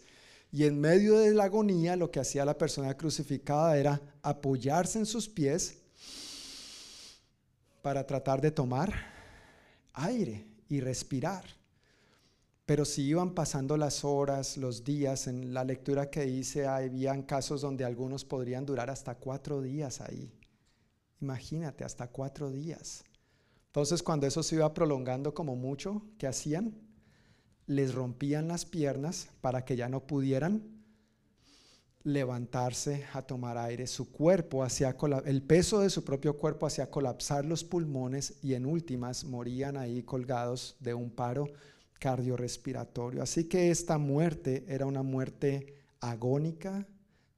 y en medio de la agonía lo que hacía la persona crucificada era apoyarse en sus pies para tratar de tomar aire y respirar. Pero si iban pasando las horas, los días, en la lectura que hice, habían casos donde algunos podrían durar hasta cuatro días ahí. Imagínate, hasta cuatro días. Entonces, cuando eso se iba prolongando como mucho, ¿qué hacían? Les rompían las piernas para que ya no pudieran levantarse a tomar aire. Su cuerpo hacía el peso de su propio cuerpo hacía colapsar los pulmones y en últimas morían ahí colgados de un paro cardiorrespiratorio. Así que esta muerte era una muerte agónica,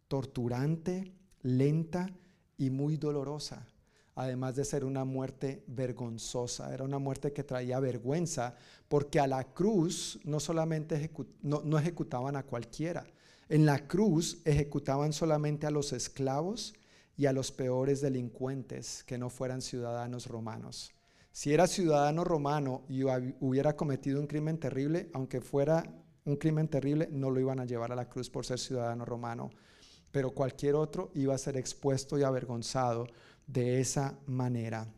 torturante, lenta y muy dolorosa, además de ser una muerte vergonzosa. Era una muerte que traía vergüenza, porque a la cruz no solamente no, no ejecutaban a cualquiera, en la cruz ejecutaban solamente a los esclavos y a los peores delincuentes que no fueran ciudadanos romanos. Si era ciudadano romano y hubiera cometido un crimen terrible, aunque fuera un crimen terrible, no lo iban a llevar a la cruz por ser ciudadano romano. Pero cualquier otro iba a ser expuesto y avergonzado de esa manera.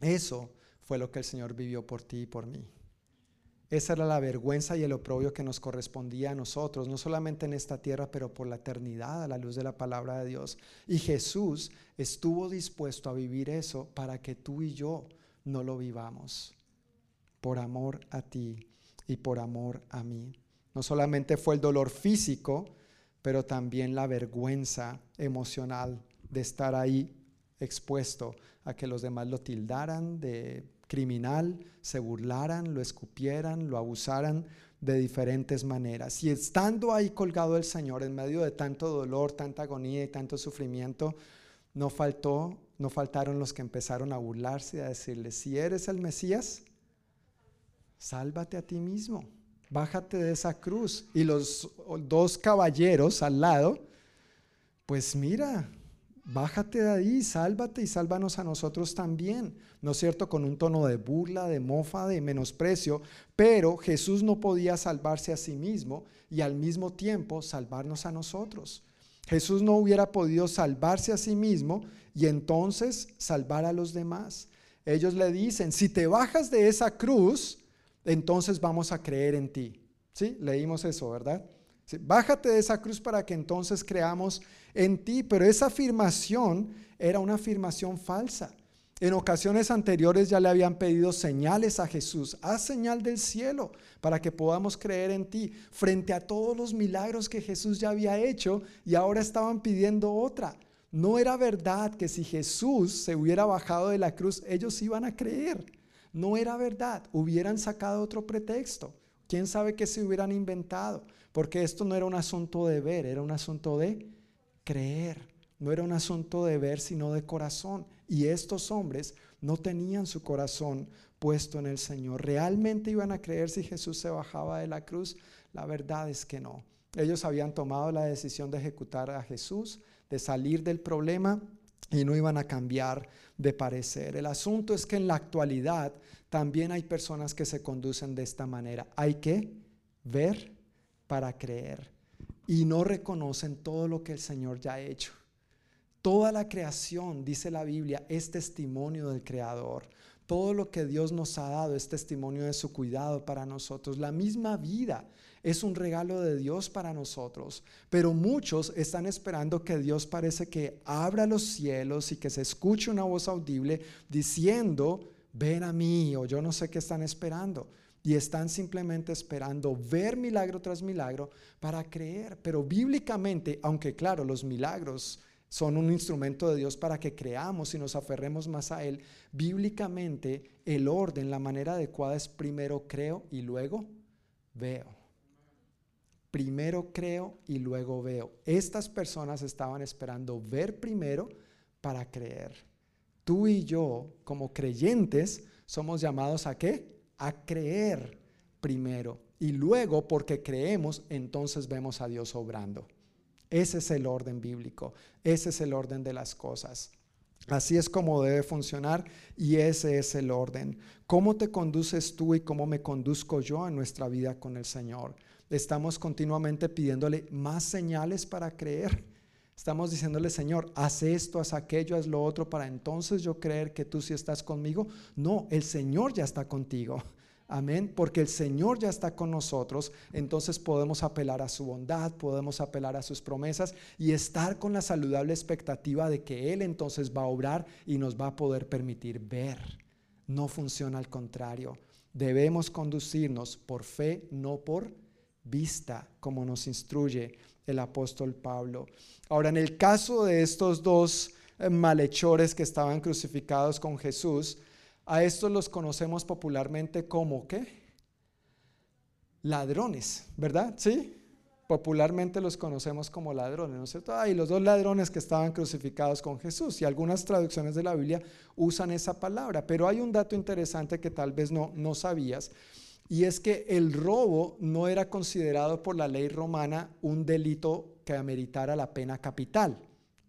Eso fue lo que el Señor vivió por ti y por mí. Esa era la vergüenza y el oprobio que nos correspondía a nosotros, no solamente en esta tierra, pero por la eternidad a la luz de la palabra de Dios. Y Jesús estuvo dispuesto a vivir eso para que tú y yo no lo vivamos por amor a ti y por amor a mí. No solamente fue el dolor físico, pero también la vergüenza emocional de estar ahí expuesto a que los demás lo tildaran de criminal, se burlaran, lo escupieran, lo abusaran de diferentes maneras. Y estando ahí colgado el Señor en medio de tanto dolor, tanta agonía y tanto sufrimiento, no faltó no faltaron los que empezaron a burlarse y a decirle, si eres el Mesías, sálvate a ti mismo, bájate de esa cruz. Y los dos caballeros al lado, pues mira, bájate de ahí, sálvate y sálvanos a nosotros también. ¿No es cierto? Con un tono de burla, de mofa, de menosprecio, pero Jesús no podía salvarse a sí mismo y al mismo tiempo salvarnos a nosotros. Jesús no hubiera podido salvarse a sí mismo y entonces salvar a los demás. Ellos le dicen, si te bajas de esa cruz, entonces vamos a creer en ti. ¿Sí? Leímos eso, ¿verdad? Bájate de esa cruz para que entonces creamos en ti. Pero esa afirmación era una afirmación falsa. En ocasiones anteriores ya le habían pedido señales a Jesús. Haz señal del cielo para que podamos creer en ti. Frente a todos los milagros que Jesús ya había hecho y ahora estaban pidiendo otra. No era verdad que si Jesús se hubiera bajado de la cruz, ellos iban a creer. No era verdad. Hubieran sacado otro pretexto. ¿Quién sabe qué se hubieran inventado? Porque esto no era un asunto de ver, era un asunto de creer. No era un asunto de ver, sino de corazón. Y estos hombres no tenían su corazón puesto en el Señor. ¿Realmente iban a creer si Jesús se bajaba de la cruz? La verdad es que no. Ellos habían tomado la decisión de ejecutar a Jesús, de salir del problema y no iban a cambiar de parecer. El asunto es que en la actualidad también hay personas que se conducen de esta manera. Hay que ver para creer y no reconocen todo lo que el Señor ya ha hecho. Toda la creación, dice la Biblia, es testimonio del Creador. Todo lo que Dios nos ha dado es testimonio de su cuidado para nosotros. La misma vida es un regalo de Dios para nosotros. Pero muchos están esperando que Dios parece que abra los cielos y que se escuche una voz audible diciendo, ven a mí, o yo no sé qué están esperando. Y están simplemente esperando ver milagro tras milagro para creer. Pero bíblicamente, aunque claro, los milagros son un instrumento de Dios para que creamos y nos aferremos más a Él. Bíblicamente, el orden, la manera adecuada es primero creo y luego veo. Primero creo y luego veo. Estas personas estaban esperando ver primero para creer. Tú y yo, como creyentes, somos llamados a qué? A creer primero. Y luego, porque creemos, entonces vemos a Dios obrando. Ese es el orden bíblico, ese es el orden de las cosas. Así es como debe funcionar y ese es el orden. ¿Cómo te conduces tú y cómo me conduzco yo en nuestra vida con el Señor? Estamos continuamente pidiéndole más señales para creer. Estamos diciéndole, Señor, haz esto, haz aquello, haz lo otro, para entonces yo creer que tú sí estás conmigo. No, el Señor ya está contigo. Amén, porque el Señor ya está con nosotros, entonces podemos apelar a su bondad, podemos apelar a sus promesas y estar con la saludable expectativa de que Él entonces va a obrar y nos va a poder permitir ver. No funciona al contrario. Debemos conducirnos por fe, no por vista, como nos instruye el apóstol Pablo. Ahora, en el caso de estos dos eh, malhechores que estaban crucificados con Jesús, a estos los conocemos popularmente como ¿qué? Ladrones, ¿verdad? Sí. Popularmente los conocemos como ladrones, ¿no es cierto? Ah, y los dos ladrones que estaban crucificados con Jesús. Y algunas traducciones de la Biblia usan esa palabra. Pero hay un dato interesante que tal vez no, no sabías. Y es que el robo no era considerado por la ley romana un delito que ameritara la pena capital.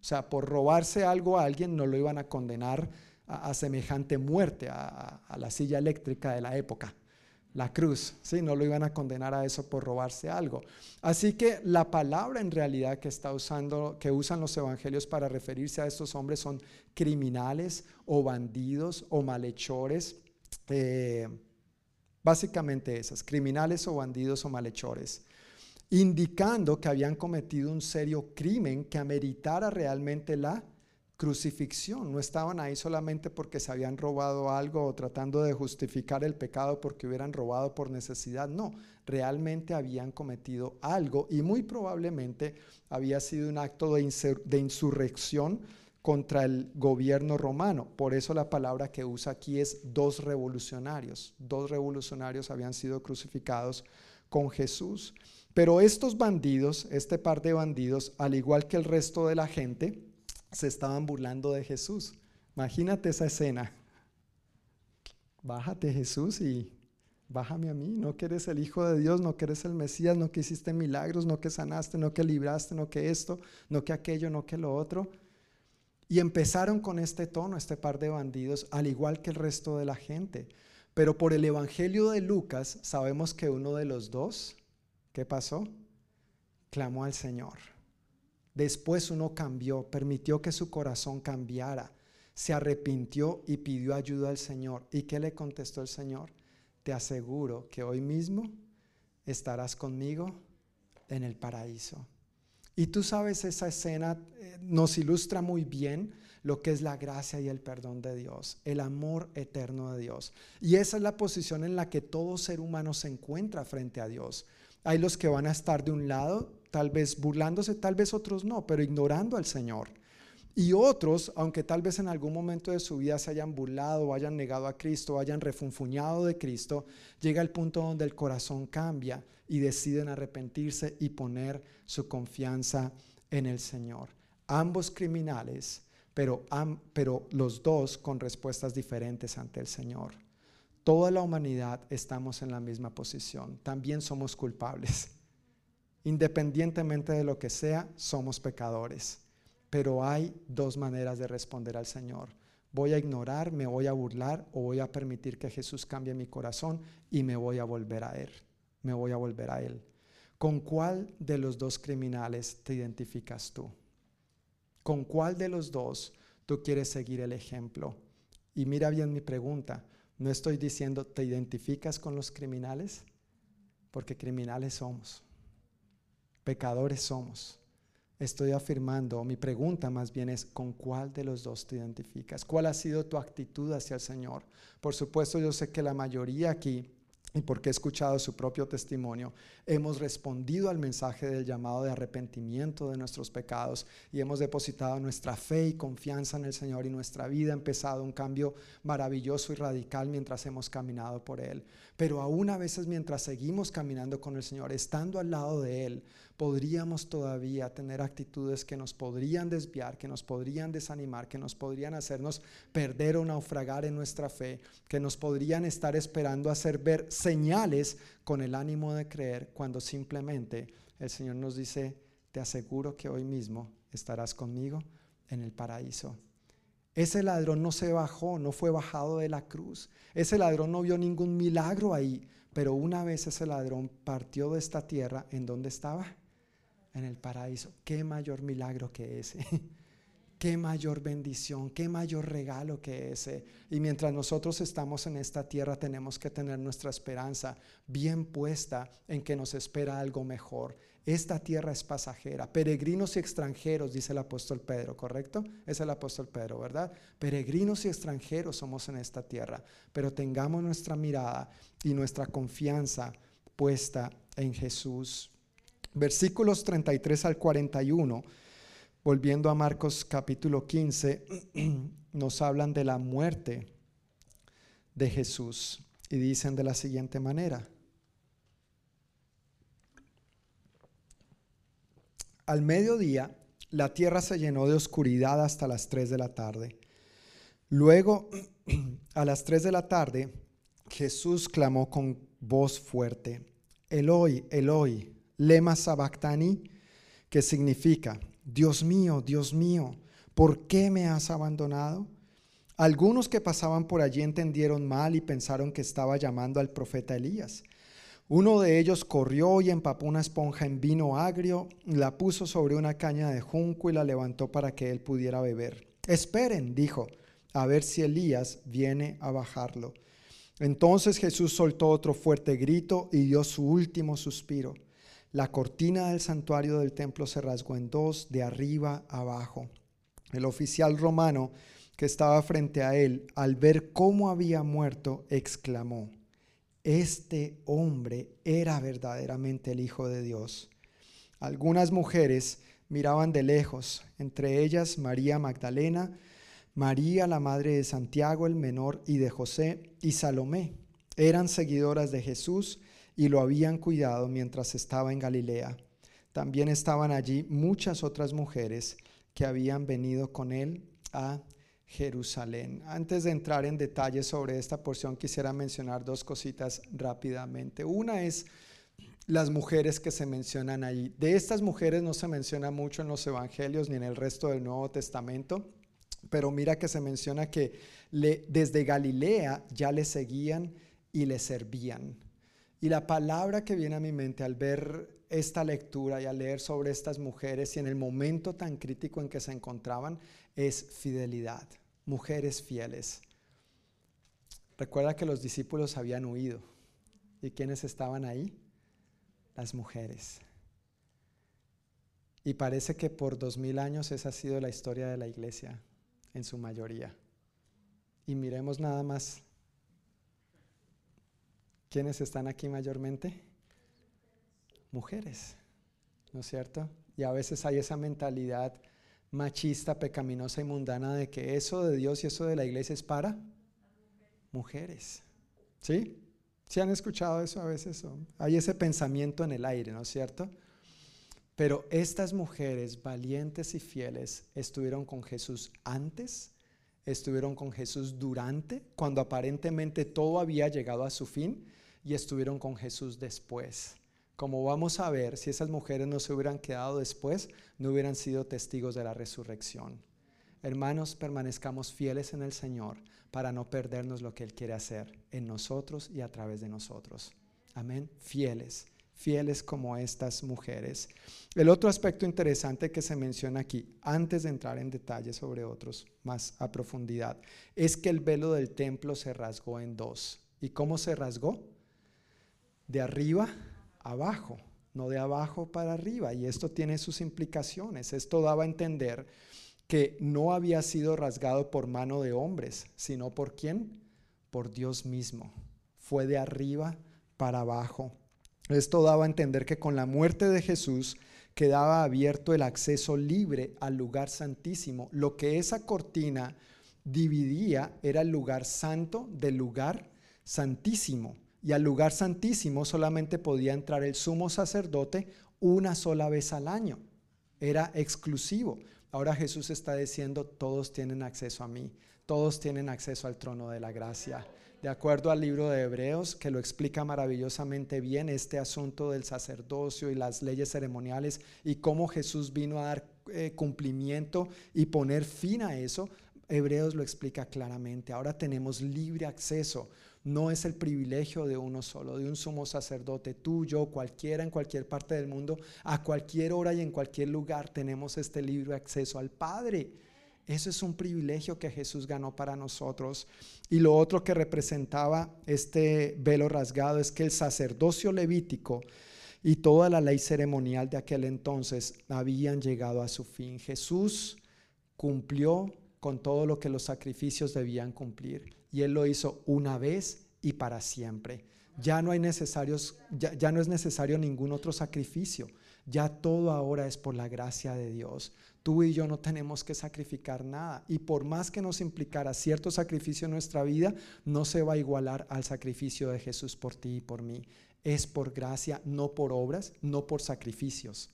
O sea, por robarse algo a alguien no lo iban a condenar a, semejante muerte, a, la silla eléctrica de la época, la cruz, ¿sí? no lo iban a condenar a eso por robarse algo. Así que la palabra en realidad que está usando, que usan los evangelios para referirse a estos hombres son criminales o bandidos o malhechores. Eh, básicamente esas, criminales o bandidos o malhechores, indicando que habían cometido un serio crimen que ameritara realmente la crucifixión. No estaban ahí solamente porque se habían robado algo o tratando de justificar el pecado porque hubieran robado por necesidad. No, realmente habían cometido algo y muy probablemente había sido un acto de, insurrección contra el gobierno romano. Por eso la palabra que usa aquí es dos revolucionarios. Dos revolucionarios habían sido crucificados con Jesús. Pero estos bandidos, este par de bandidos, al igual que el resto de la gente, se estaban burlando de Jesús. Imagínate esa escena. Bájate Jesús y bájame a mí. No que eres el Hijo de Dios, no que eres el Mesías, no que hiciste milagros, no que sanaste, no que libraste, no que esto, no que aquello, no que lo otro. Y empezaron con este tono, este par de bandidos, al igual que el resto de la gente. Pero por el Evangelio de Lucas sabemos que uno de los dos, ¿qué pasó? Clamó al Señor. Después uno cambió, permitió que su corazón cambiara, se arrepintió y pidió ayuda al Señor. ¿Y qué le contestó el Señor? Te aseguro que hoy mismo estarás conmigo en el paraíso. Y tú sabes, esa escena eh, nos ilustra muy bien lo que es la gracia y el perdón de Dios, el amor eterno de Dios. Y esa es la posición en la que todo ser humano se encuentra frente a Dios. Hay los que van a estar de un lado tal vez burlándose, tal vez otros no, pero ignorando al Señor. Y otros, aunque tal vez en algún momento de su vida se hayan burlado o hayan negado a Cristo, o hayan refunfuñado de Cristo, llega el punto donde el corazón cambia y deciden arrepentirse y poner su confianza en el Señor. Ambos criminales, pero, pero los dos con respuestas diferentes ante el Señor. Toda la humanidad estamos en la misma posición, también somos culpables. Independientemente de lo que sea, somos pecadores. Pero hay dos maneras de responder al Señor. Voy a ignorar, me voy a burlar o voy a permitir que Jesús cambie mi corazón y me voy a volver a Él. Me voy a volver a Él. ¿Con cuál de los dos criminales te identificas tú? ¿Con cuál de los dos tú quieres seguir el ejemplo? Y mira bien mi pregunta. No estoy diciendo, ¿te identificas con los criminales? Porque criminales somos pecadores somos. Estoy afirmando, mi pregunta más bien es, ¿con cuál de los dos te identificas? ¿Cuál ha sido tu actitud hacia el Señor? Por supuesto, yo sé que la mayoría aquí y porque he escuchado su propio testimonio, hemos respondido al mensaje del llamado de arrepentimiento de nuestros pecados y hemos depositado nuestra fe y confianza en el Señor y nuestra vida ha empezado un cambio maravilloso y radical mientras hemos caminado por Él. Pero aún a veces mientras seguimos caminando con el Señor, estando al lado de Él, podríamos todavía tener actitudes que nos podrían desviar, que nos podrían desanimar, que nos podrían hacernos perder o naufragar en nuestra fe, que nos podrían estar esperando hacer ver señales con el ánimo de creer cuando simplemente el Señor nos dice, te aseguro que hoy mismo estarás conmigo en el paraíso. Ese ladrón no se bajó, no fue bajado de la cruz. Ese ladrón no vio ningún milagro ahí, pero una vez ese ladrón partió de esta tierra, ¿en dónde estaba? En el paraíso. Qué mayor milagro que ese. Qué mayor bendición, qué mayor regalo que ese. Y mientras nosotros estamos en esta tierra tenemos que tener nuestra esperanza bien puesta en que nos espera algo mejor. Esta tierra es pasajera. Peregrinos y extranjeros, dice el apóstol Pedro, ¿correcto? Es el apóstol Pedro, ¿verdad? Peregrinos y extranjeros somos en esta tierra. Pero tengamos nuestra mirada y nuestra confianza puesta en Jesús versículos 33 al 41, volviendo a Marcos capítulo 15, nos hablan de la muerte de Jesús y dicen de la siguiente manera. Al mediodía, la tierra se llenó de oscuridad hasta las 3 de la tarde. Luego, a las 3 de la tarde, Jesús clamó con voz fuerte, Eloi, Eloi, lema sabactani, que significa, Dios mío, Dios mío, ¿por qué me has abandonado? Algunos que pasaban por allí entendieron mal y pensaron que estaba llamando al profeta Elías. Uno de ellos corrió y empapó una esponja en vino agrio, la puso sobre una caña de junco y la levantó para que él pudiera beber. Esperen, dijo, a ver si Elías viene a bajarlo. Entonces Jesús soltó otro fuerte grito y dio su último suspiro. La cortina del santuario del templo se rasgó en dos, de arriba abajo. El oficial romano que estaba frente a él, al ver cómo había muerto, exclamó, este hombre era verdaderamente el Hijo de Dios. Algunas mujeres miraban de lejos, entre ellas María Magdalena, María la madre de Santiago el menor y de José, y Salomé. Eran seguidoras de Jesús y lo habían cuidado mientras estaba en Galilea. También estaban allí muchas otras mujeres que habían venido con él a Jerusalén. Antes de entrar en detalles sobre esta porción, quisiera mencionar dos cositas rápidamente. Una es las mujeres que se mencionan allí. De estas mujeres no se menciona mucho en los evangelios ni en el resto del Nuevo Testamento, pero mira que se menciona que desde Galilea ya le seguían y le servían. Y la palabra que viene a mi mente al ver esta lectura y al leer sobre estas mujeres y en el momento tan crítico en que se encontraban es fidelidad, mujeres fieles. Recuerda que los discípulos habían huido. ¿Y quiénes estaban ahí? Las mujeres. Y parece que por dos mil años esa ha sido la historia de la iglesia, en su mayoría. Y miremos nada más ¿Quiénes están aquí mayormente? Mujeres, ¿no es cierto? Y a veces hay esa mentalidad machista, pecaminosa y mundana de que eso de Dios y eso de la iglesia es para mujeres. ¿Sí? ¿Sí han escuchado eso a veces? Hay ese pensamiento en el aire, ¿no es cierto? Pero estas mujeres valientes y fieles estuvieron con Jesús antes, estuvieron con Jesús durante, cuando aparentemente todo había llegado a su fin, y estuvieron con Jesús después. Como vamos a ver, si esas mujeres no se hubieran quedado después, no hubieran sido testigos de la resurrección. Hermanos, permanezcamos fieles en el Señor para no perdernos lo que Él quiere hacer en nosotros y a través de nosotros. Amén. Fieles, fieles como estas mujeres. El otro aspecto interesante que se menciona aquí, antes de entrar en detalle sobre otros más a profundidad, es que el velo del templo se rasgó en dos. ¿Y cómo se rasgó? De arriba abajo, no de abajo para arriba. Y esto tiene sus implicaciones. Esto daba a entender que no había sido rasgado por mano de hombres, sino por quién? Por Dios mismo. Fue de arriba para abajo. Esto daba a entender que con la muerte de Jesús quedaba abierto el acceso libre al lugar santísimo. Lo que esa cortina dividía era el lugar santo del lugar santísimo. Y al lugar santísimo solamente podía entrar el sumo sacerdote una sola vez al año. Era exclusivo. Ahora Jesús está diciendo, todos tienen acceso a mí, todos tienen acceso al trono de la gracia. De acuerdo al libro de Hebreos, que lo explica maravillosamente bien este asunto del sacerdocio y las leyes ceremoniales y cómo Jesús vino a dar eh, cumplimiento y poner fin a eso, Hebreos lo explica claramente. Ahora tenemos libre acceso no es el privilegio de uno solo, de un sumo sacerdote, tú, yo, cualquiera en cualquier parte del mundo, a cualquier hora y en cualquier lugar tenemos este libre acceso al Padre. Eso es un privilegio que Jesús ganó para nosotros. Y lo otro que representaba este velo rasgado es que el sacerdocio levítico y toda la ley ceremonial de aquel entonces habían llegado a su fin. Jesús cumplió con todo lo que los sacrificios debían cumplir y Él lo hizo una vez y para siempre. Ya no, hay necesarios, ya, no es necesario ningún otro sacrificio. Ya todo ahora es por la gracia de Dios. Tú y yo no tenemos que sacrificar nada. Y por más que nos implicara cierto sacrificio en nuestra vida, no se va a igualar al sacrificio de Jesús por ti y por mí. Es por gracia, no por obras, no por sacrificios.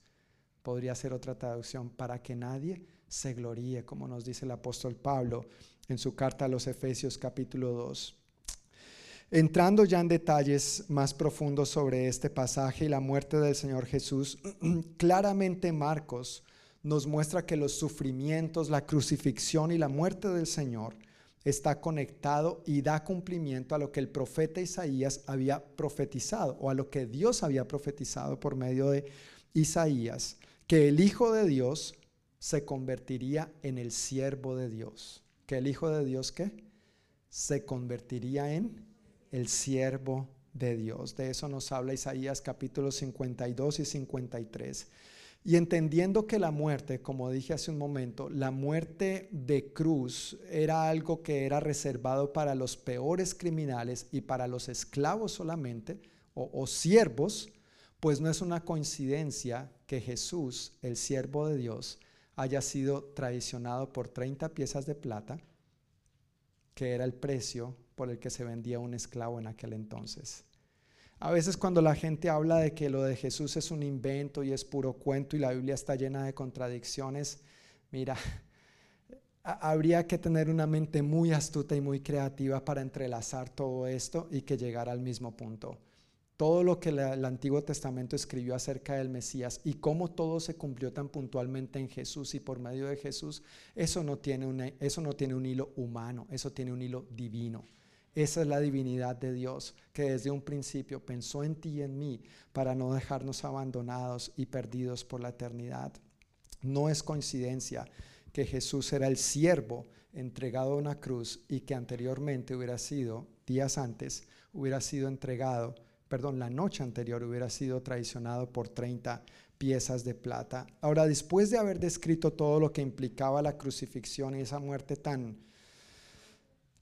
Podría ser otra traducción, para que nadie se gloríe, como nos dice el apóstol Pablo en su carta a los Efesios capítulo 2. Entrando ya en detalles más profundos sobre este pasaje y la muerte del Señor Jesús, claramente Marcos nos muestra que los sufrimientos, la crucifixión y la muerte del Señor está conectado y da cumplimiento a lo que el profeta Isaías había profetizado o a lo que Dios había profetizado por medio de Isaías, que el Hijo de Dios se convertiría en el siervo de Dios que el Hijo de Dios ¿qué? se convertiría en el siervo de Dios. De eso nos habla Isaías capítulos 52 y 53. Y entendiendo que la muerte, como dije hace un momento, la muerte de cruz era algo que era reservado para los peores criminales y para los esclavos solamente, o, o siervos, pues no es una coincidencia que Jesús, el siervo de Dios, haya sido traicionado por 30 piezas de plata, que era el precio por el que se vendía un esclavo en aquel entonces. A veces cuando la gente habla de que lo de Jesús es un invento y es puro cuento y la Biblia está llena de contradicciones, mira, habría que tener una mente muy astuta y muy creativa para entrelazar todo esto y que llegara al mismo punto todo lo que el Antiguo Testamento escribió acerca del Mesías y cómo todo se cumplió tan puntualmente en Jesús y por medio de Jesús, eso no tiene, eso no tiene un hilo humano, eso tiene un hilo divino. Esa es la divinidad de Dios, que desde un principio pensó en ti y en mí para no dejarnos abandonados y perdidos por la eternidad. No es coincidencia que Jesús era el siervo entregado a una cruz y que anteriormente hubiera sido, días antes, hubiera sido entregado perdón, la noche anterior hubiera sido traicionado por 30 piezas de plata. Ahora, después de haber descrito todo lo que implicaba la crucifixión y esa muerte tan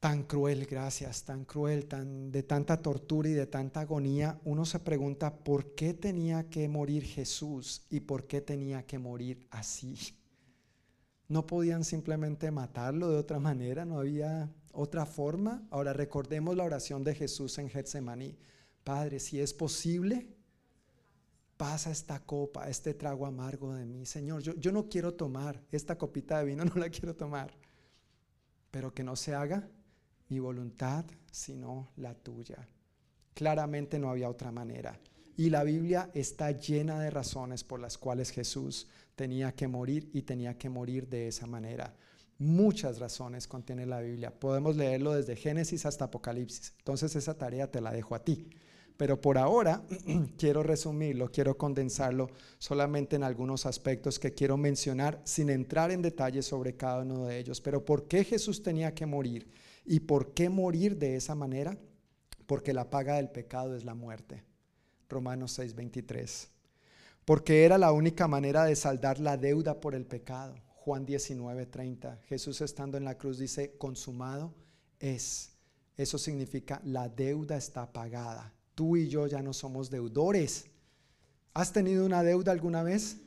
tan cruel, gracias, tan cruel, tan de tanta tortura y de tanta agonía, uno se pregunta por qué tenía que morir Jesús y por qué tenía que morir así. No podían simplemente matarlo de otra manera, no había otra forma. Ahora recordemos la oración de Jesús en Getsemaní. Padre, si es posible, pasa esta copa, este trago amargo de mí. Señor, yo, yo no quiero tomar esta copita de vino, no la quiero tomar. Pero que no se haga mi voluntad, sino la tuya. Claramente no había otra manera. Y la Biblia está llena de razones por las cuales Jesús tenía que morir y tenía que morir de esa manera. Muchas razones contiene la Biblia. Podemos leerlo desde Génesis hasta Apocalipsis. Entonces esa tarea te la dejo a ti. Pero por ahora quiero resumirlo, quiero condensarlo solamente en algunos aspectos que quiero mencionar sin entrar en detalles sobre cada uno de ellos. Pero ¿por qué Jesús tenía que morir? ¿Y por qué morir de esa manera? Porque la paga del pecado es la muerte. Romanos 6:23. Porque era la única manera de saldar la deuda por el pecado. Juan 19:30. Jesús estando en la cruz dice, consumado es. Eso significa la deuda está pagada Tú y yo ya no somos deudores. ¿Has tenido una deuda alguna vez?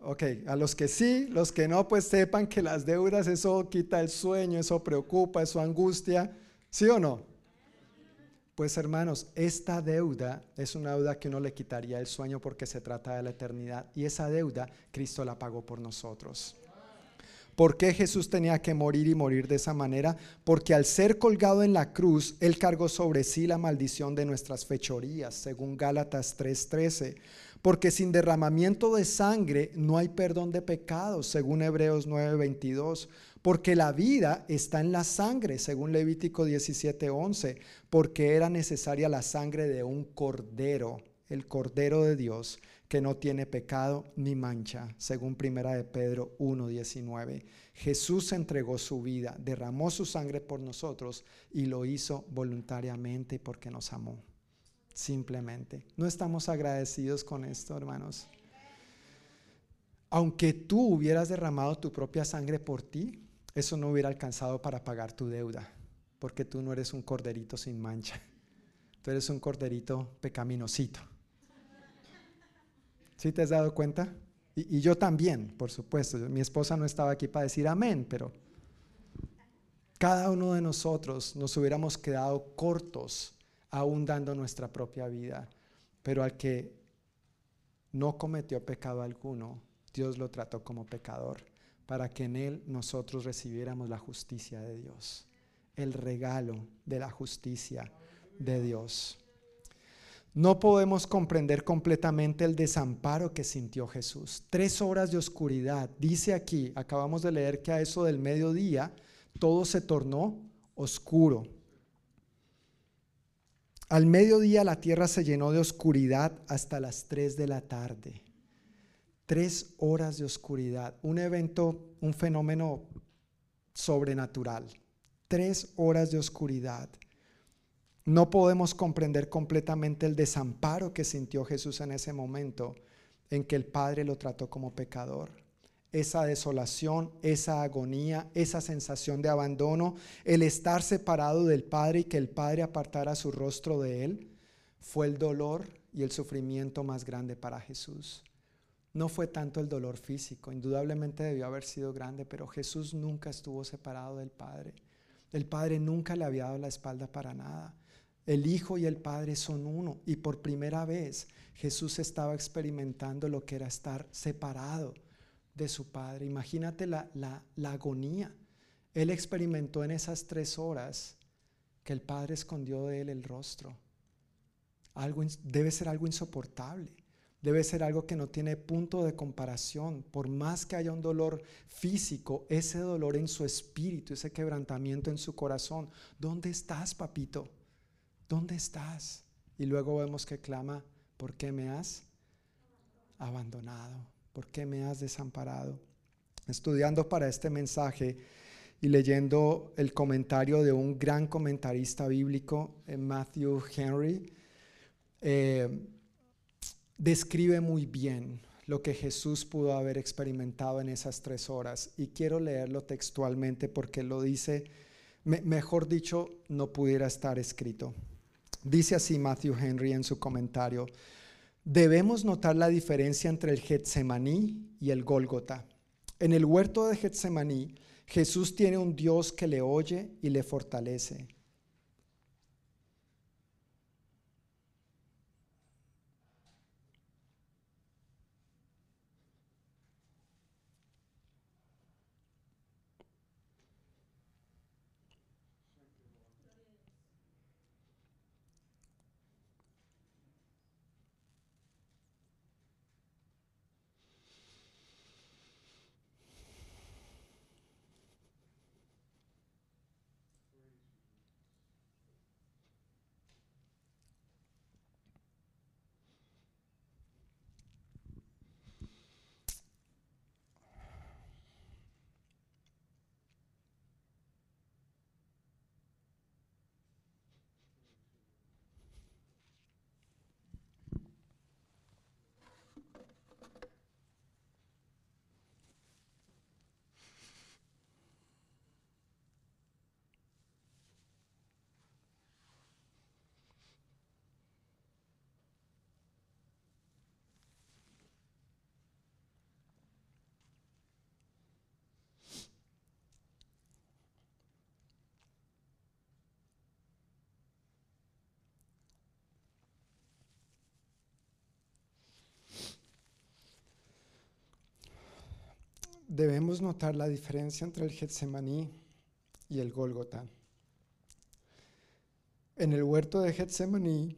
Ok, a los que sí, los que no, pues sepan que las deudas, eso quita el sueño, eso preocupa, eso angustia. ¿Sí o no? Pues hermanos, esta deuda es una deuda que uno le quitaría el sueño porque se trata de la eternidad. Y esa deuda Cristo la pagó por nosotros. ¿Por qué Jesús tenía que morir y morir de esa manera? Porque al ser colgado en la cruz, Él cargó sobre sí la maldición de nuestras fechorías, según Gálatas 3:13. Porque sin derramamiento de sangre no hay perdón de pecados, según Hebreos 9:22. Porque la vida está en la sangre, según Levítico 17:11. Porque era necesaria la sangre de un cordero, el cordero de Dios que no tiene pecado ni mancha, según Primera de Pedro 1:19. Jesús entregó su vida, derramó su sangre por nosotros y lo hizo voluntariamente porque nos amó. Simplemente. ¿No estamos agradecidos con esto, hermanos? Aunque tú hubieras derramado tu propia sangre por ti, eso no hubiera alcanzado para pagar tu deuda, porque tú no eres un corderito sin mancha. Tú eres un corderito pecaminosito. ¿Sí te has dado cuenta? Y, yo también, por supuesto. Mi esposa no estaba aquí para decir amén, pero cada uno de nosotros nos hubiéramos quedado cortos aún dando nuestra propia vida. Pero al que no cometió pecado alguno, Dios lo trató como pecador, para que en él nosotros recibiéramos la justicia de Dios, el regalo de la justicia de Dios. No podemos comprender completamente el desamparo que sintió Jesús. Tres horas de oscuridad. Dice aquí, acabamos de leer que a eso del mediodía todo se tornó oscuro. Al mediodía la tierra se llenó de oscuridad hasta las tres de la tarde. Tres horas de oscuridad. Un evento, un fenómeno sobrenatural. Tres horas de oscuridad. No podemos comprender completamente el desamparo que sintió Jesús en ese momento en que el Padre lo trató como pecador. Esa desolación, esa agonía, esa sensación de abandono, el estar separado del Padre y que el Padre apartara su rostro de él, fue el dolor y el sufrimiento más grande para Jesús. No fue tanto el dolor físico, indudablemente debió haber sido grande, pero Jesús nunca estuvo separado del Padre. El Padre nunca le había dado la espalda para nada. El Hijo y el Padre son uno y por primera vez Jesús estaba experimentando lo que era estar separado de su Padre. Imagínate la, la, agonía. Él experimentó en esas tres horas que el Padre escondió de él el rostro. Algo, debe ser algo insoportable. Debe ser algo que no tiene punto de comparación. Por más que haya un dolor físico, ese dolor en su espíritu, ese quebrantamiento en su corazón. ¿Dónde estás, papito? ¿Dónde estás? Y luego vemos que clama, ¿por qué me has abandonado? ¿Por qué me has desamparado? Estudiando para este mensaje y leyendo el comentario de un gran comentarista bíblico, eh, Matthew Henry, eh, describe muy bien lo que Jesús pudo haber experimentado en esas tres horas. Y quiero leerlo textualmente porque lo dice, mejor dicho, no pudiera estar escrito. Dice así Matthew Henry en su comentario, debemos notar la diferencia entre el Getsemaní y el Gólgota. En el huerto de Getsemaní, Jesús tiene un Dios que le oye y le fortalece. Debemos notar la diferencia entre el Getsemaní y el Gólgota. En el huerto de Getsemaní,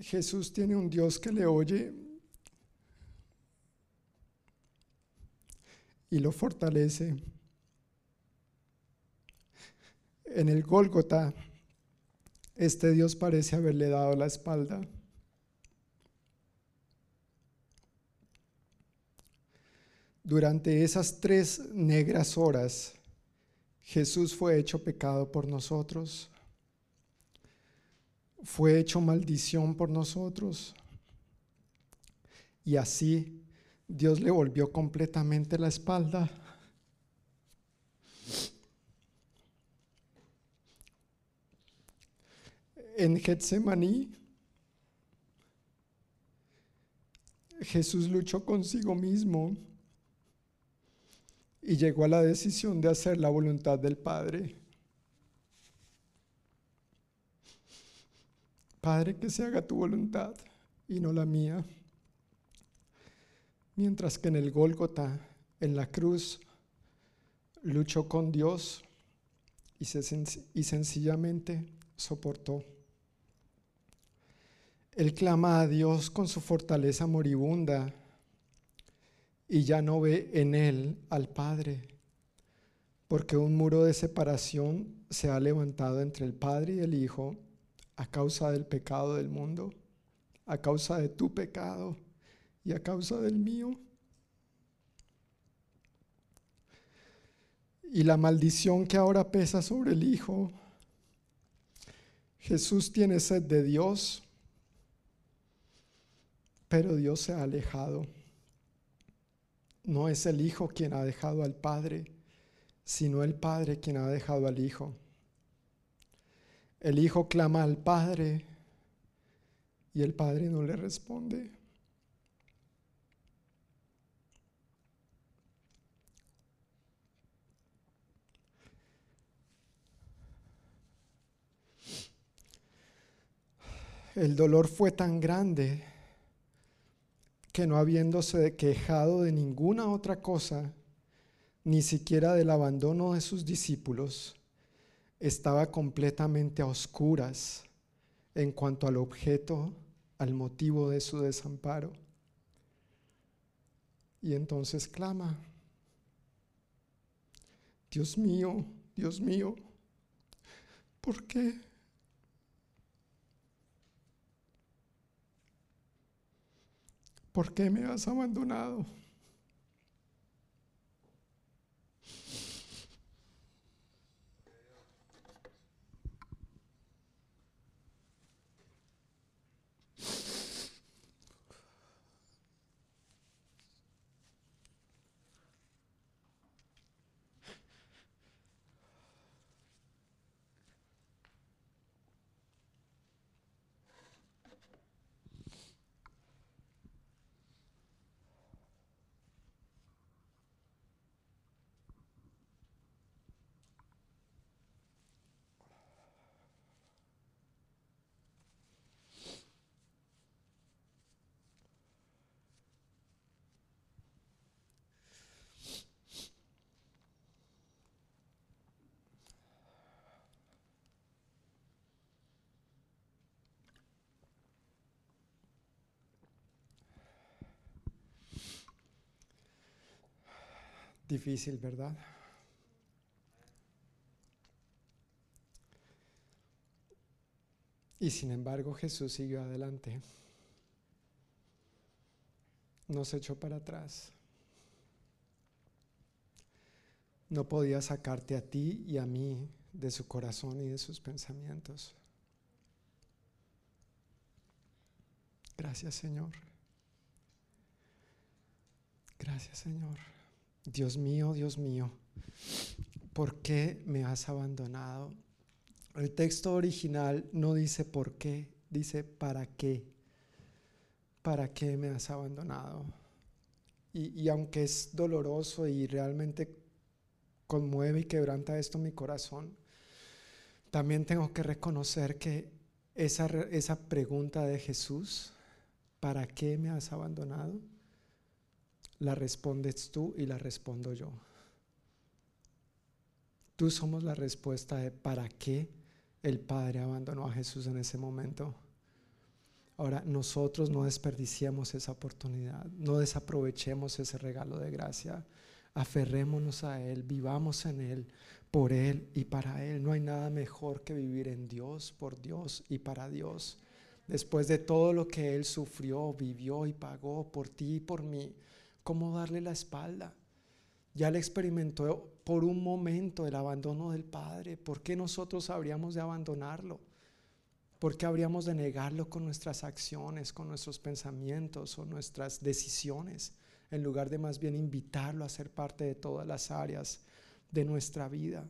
Jesús tiene un Dios que le oye y lo fortalece. En el Gólgota, este Dios parece haberle dado la espalda. Durante esas tres negras horas, Jesús fue hecho pecado por nosotros, fue hecho maldición por nosotros, y así Dios le volvió completamente la espalda. En Getsemaní, Jesús luchó consigo mismo y llegó a la decisión de hacer la voluntad del Padre. Padre, que se haga tu voluntad y no la mía. Mientras que en el Gólgota, en la cruz, luchó con Dios y, y sencillamente soportó. Él clama a Dios con su fortaleza moribunda y ya no ve en él al Padre, porque un muro de separación se ha levantado entre el Padre y el Hijo a causa del pecado del mundo, a causa de tu pecado y a causa del mío. Y la maldición que ahora pesa sobre el Hijo. Jesús tiene sed de Dios, pero Dios se ha alejado. No es el Hijo quien ha dejado al Padre, sino el Padre quien ha dejado al Hijo. El Hijo clama al Padre y el Padre no le responde. El dolor fue tan grande que no habiéndose quejado de ninguna otra cosa, ni siquiera del abandono de sus discípulos, estaba completamente a oscuras en cuanto al objeto, al motivo de su desamparo. Y entonces clama, Dios mío, Dios mío, ¿por qué? ¿Por qué me has abandonado? Difícil, ¿verdad? Y sin embargo Jesús siguió adelante. No se echó para atrás. No podía sacarte a ti y a mí de su corazón y de sus pensamientos. Gracias Señor. Gracias Señor. Dios mío, Dios mío, ¿por qué me has abandonado? El texto original no dice por qué, dice para qué. ¿Para qué me has abandonado? Y, aunque es doloroso y realmente conmueve y quebranta esto mi corazón, también tengo que reconocer que esa, esa pregunta de Jesús, ¿para qué me has abandonado? La respondes tú y la respondo yo. Tú somos la respuesta de para qué el Padre abandonó a Jesús en ese momento. Ahora, nosotros no desperdiciemos esa oportunidad, no desaprovechemos ese regalo de gracia. Aferrémonos a Él, vivamos en Él, por Él y para Él. No hay nada mejor que vivir en Dios, por Dios y para Dios. Después de todo lo que Él sufrió, vivió y pagó por ti y por mí, ¿cómo darle la espalda? Ya le experimentó por un momento el abandono del Padre. ¿Por qué nosotros habríamos de abandonarlo? ¿Por qué habríamos de negarlo con nuestras acciones, con nuestros pensamientos o nuestras decisiones, en lugar de más bien invitarlo a ser parte de todas las áreas de nuestra vida?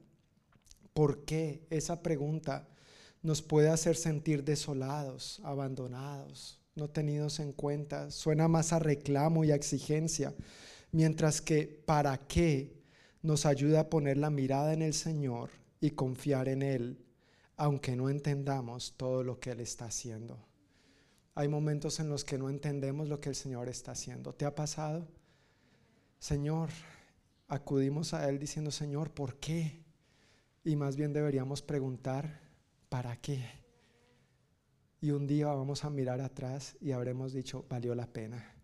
¿Por qué? Esa pregunta nos puede hacer sentir desolados, abandonados, no tenidos en cuenta. Suena más a reclamo y a exigencia, mientras que ¿para qué? nos ayuda a poner la mirada en el Señor y confiar en Él aunque no entendamos todo lo que Él está haciendo. Hay momentos en los que no entendemos lo que el Señor está haciendo. ¿Te ha pasado? Señor, acudimos a Él diciendo, Señor, ¿por qué? Y más bien deberíamos preguntar, ¿para qué? Y un día vamos a mirar atrás y habremos dicho, valió la pena.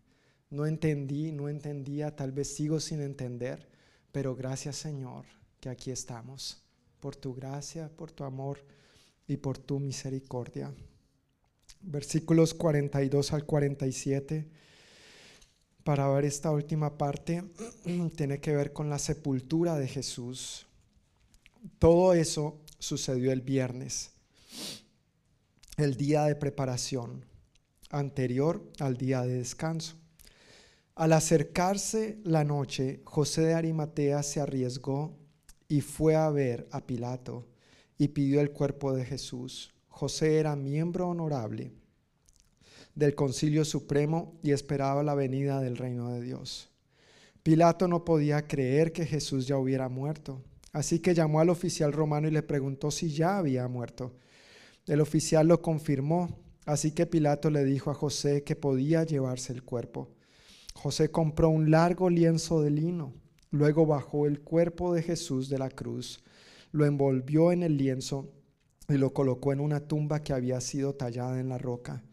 No entendí, no entendía, tal vez sigo sin entender, pero gracias Señor que aquí estamos, por tu gracia, por tu amor y por tu misericordia. Versículos 42 al 47. Para ver esta última parte, tiene que ver con la sepultura de Jesús. Todo eso sucedió el viernes, el día de preparación, anterior al día de descanso. Al acercarse la noche, José de Arimatea se arriesgó y fue a ver a Pilato y pidió el cuerpo de Jesús. José era miembro honorable del Concilio Supremo y esperaba la venida del reino de Dios. Pilato no podía creer que Jesús ya hubiera muerto, así que llamó al oficial romano y le preguntó si ya había muerto. El oficial lo confirmó, así que Pilato le dijo a José que podía llevarse el cuerpo. José compró un largo lienzo de lino, luego bajó el cuerpo de Jesús de la cruz lo envolvió en el lienzo y lo colocó en una tumba que había sido tallada en la roca.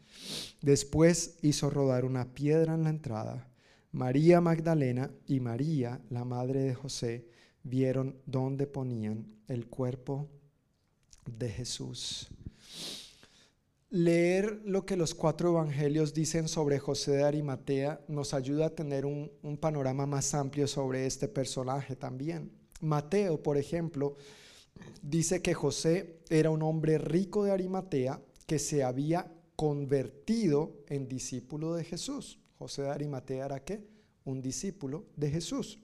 Después hizo rodar una piedra en la entrada. María Magdalena y María, la madre de José, vieron dónde ponían el cuerpo de Jesús. Leer lo que los cuatro evangelios dicen sobre José de Arimatea nos ayuda a tener un, panorama más amplio sobre este personaje también. Mateo, por ejemplo, dice que José era un hombre rico de Arimatea que se había convertido en discípulo de Jesús. José de Arimatea era qué? Un discípulo de Jesús.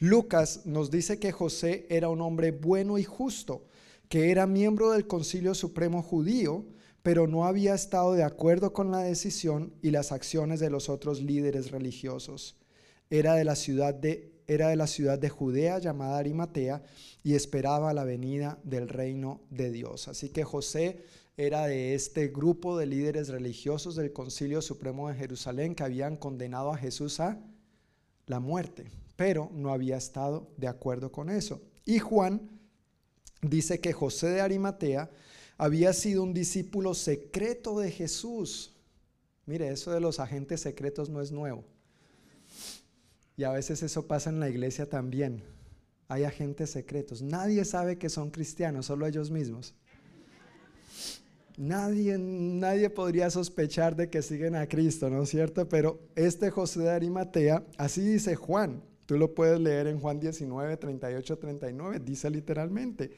Lucas nos dice que José era un hombre bueno y justo, que era miembro del Concilio Supremo judío, pero no había estado de acuerdo con la decisión y las acciones de los otros líderes religiosos. Era de la ciudad de era de la ciudad de Judea llamada Arimatea y esperaba la venida del reino de Dios. Así que José era de este grupo de líderes religiosos del Concilio Supremo de Jerusalén que habían condenado a Jesús a la muerte, pero no había estado de acuerdo con eso. Y Juan dice que José de Arimatea había sido un discípulo secreto de Jesús. Mire, eso de los agentes secretos no es nuevo. Y a veces eso pasa en la iglesia también. Hay agentes secretos. Nadie sabe que son cristianos, solo ellos mismos. Nadie, nadie podría sospechar de que siguen a Cristo, ¿no es cierto? Pero este José de Arimatea, así dice Juan. Tú lo puedes leer en Juan 19, 38, 39. Dice literalmente,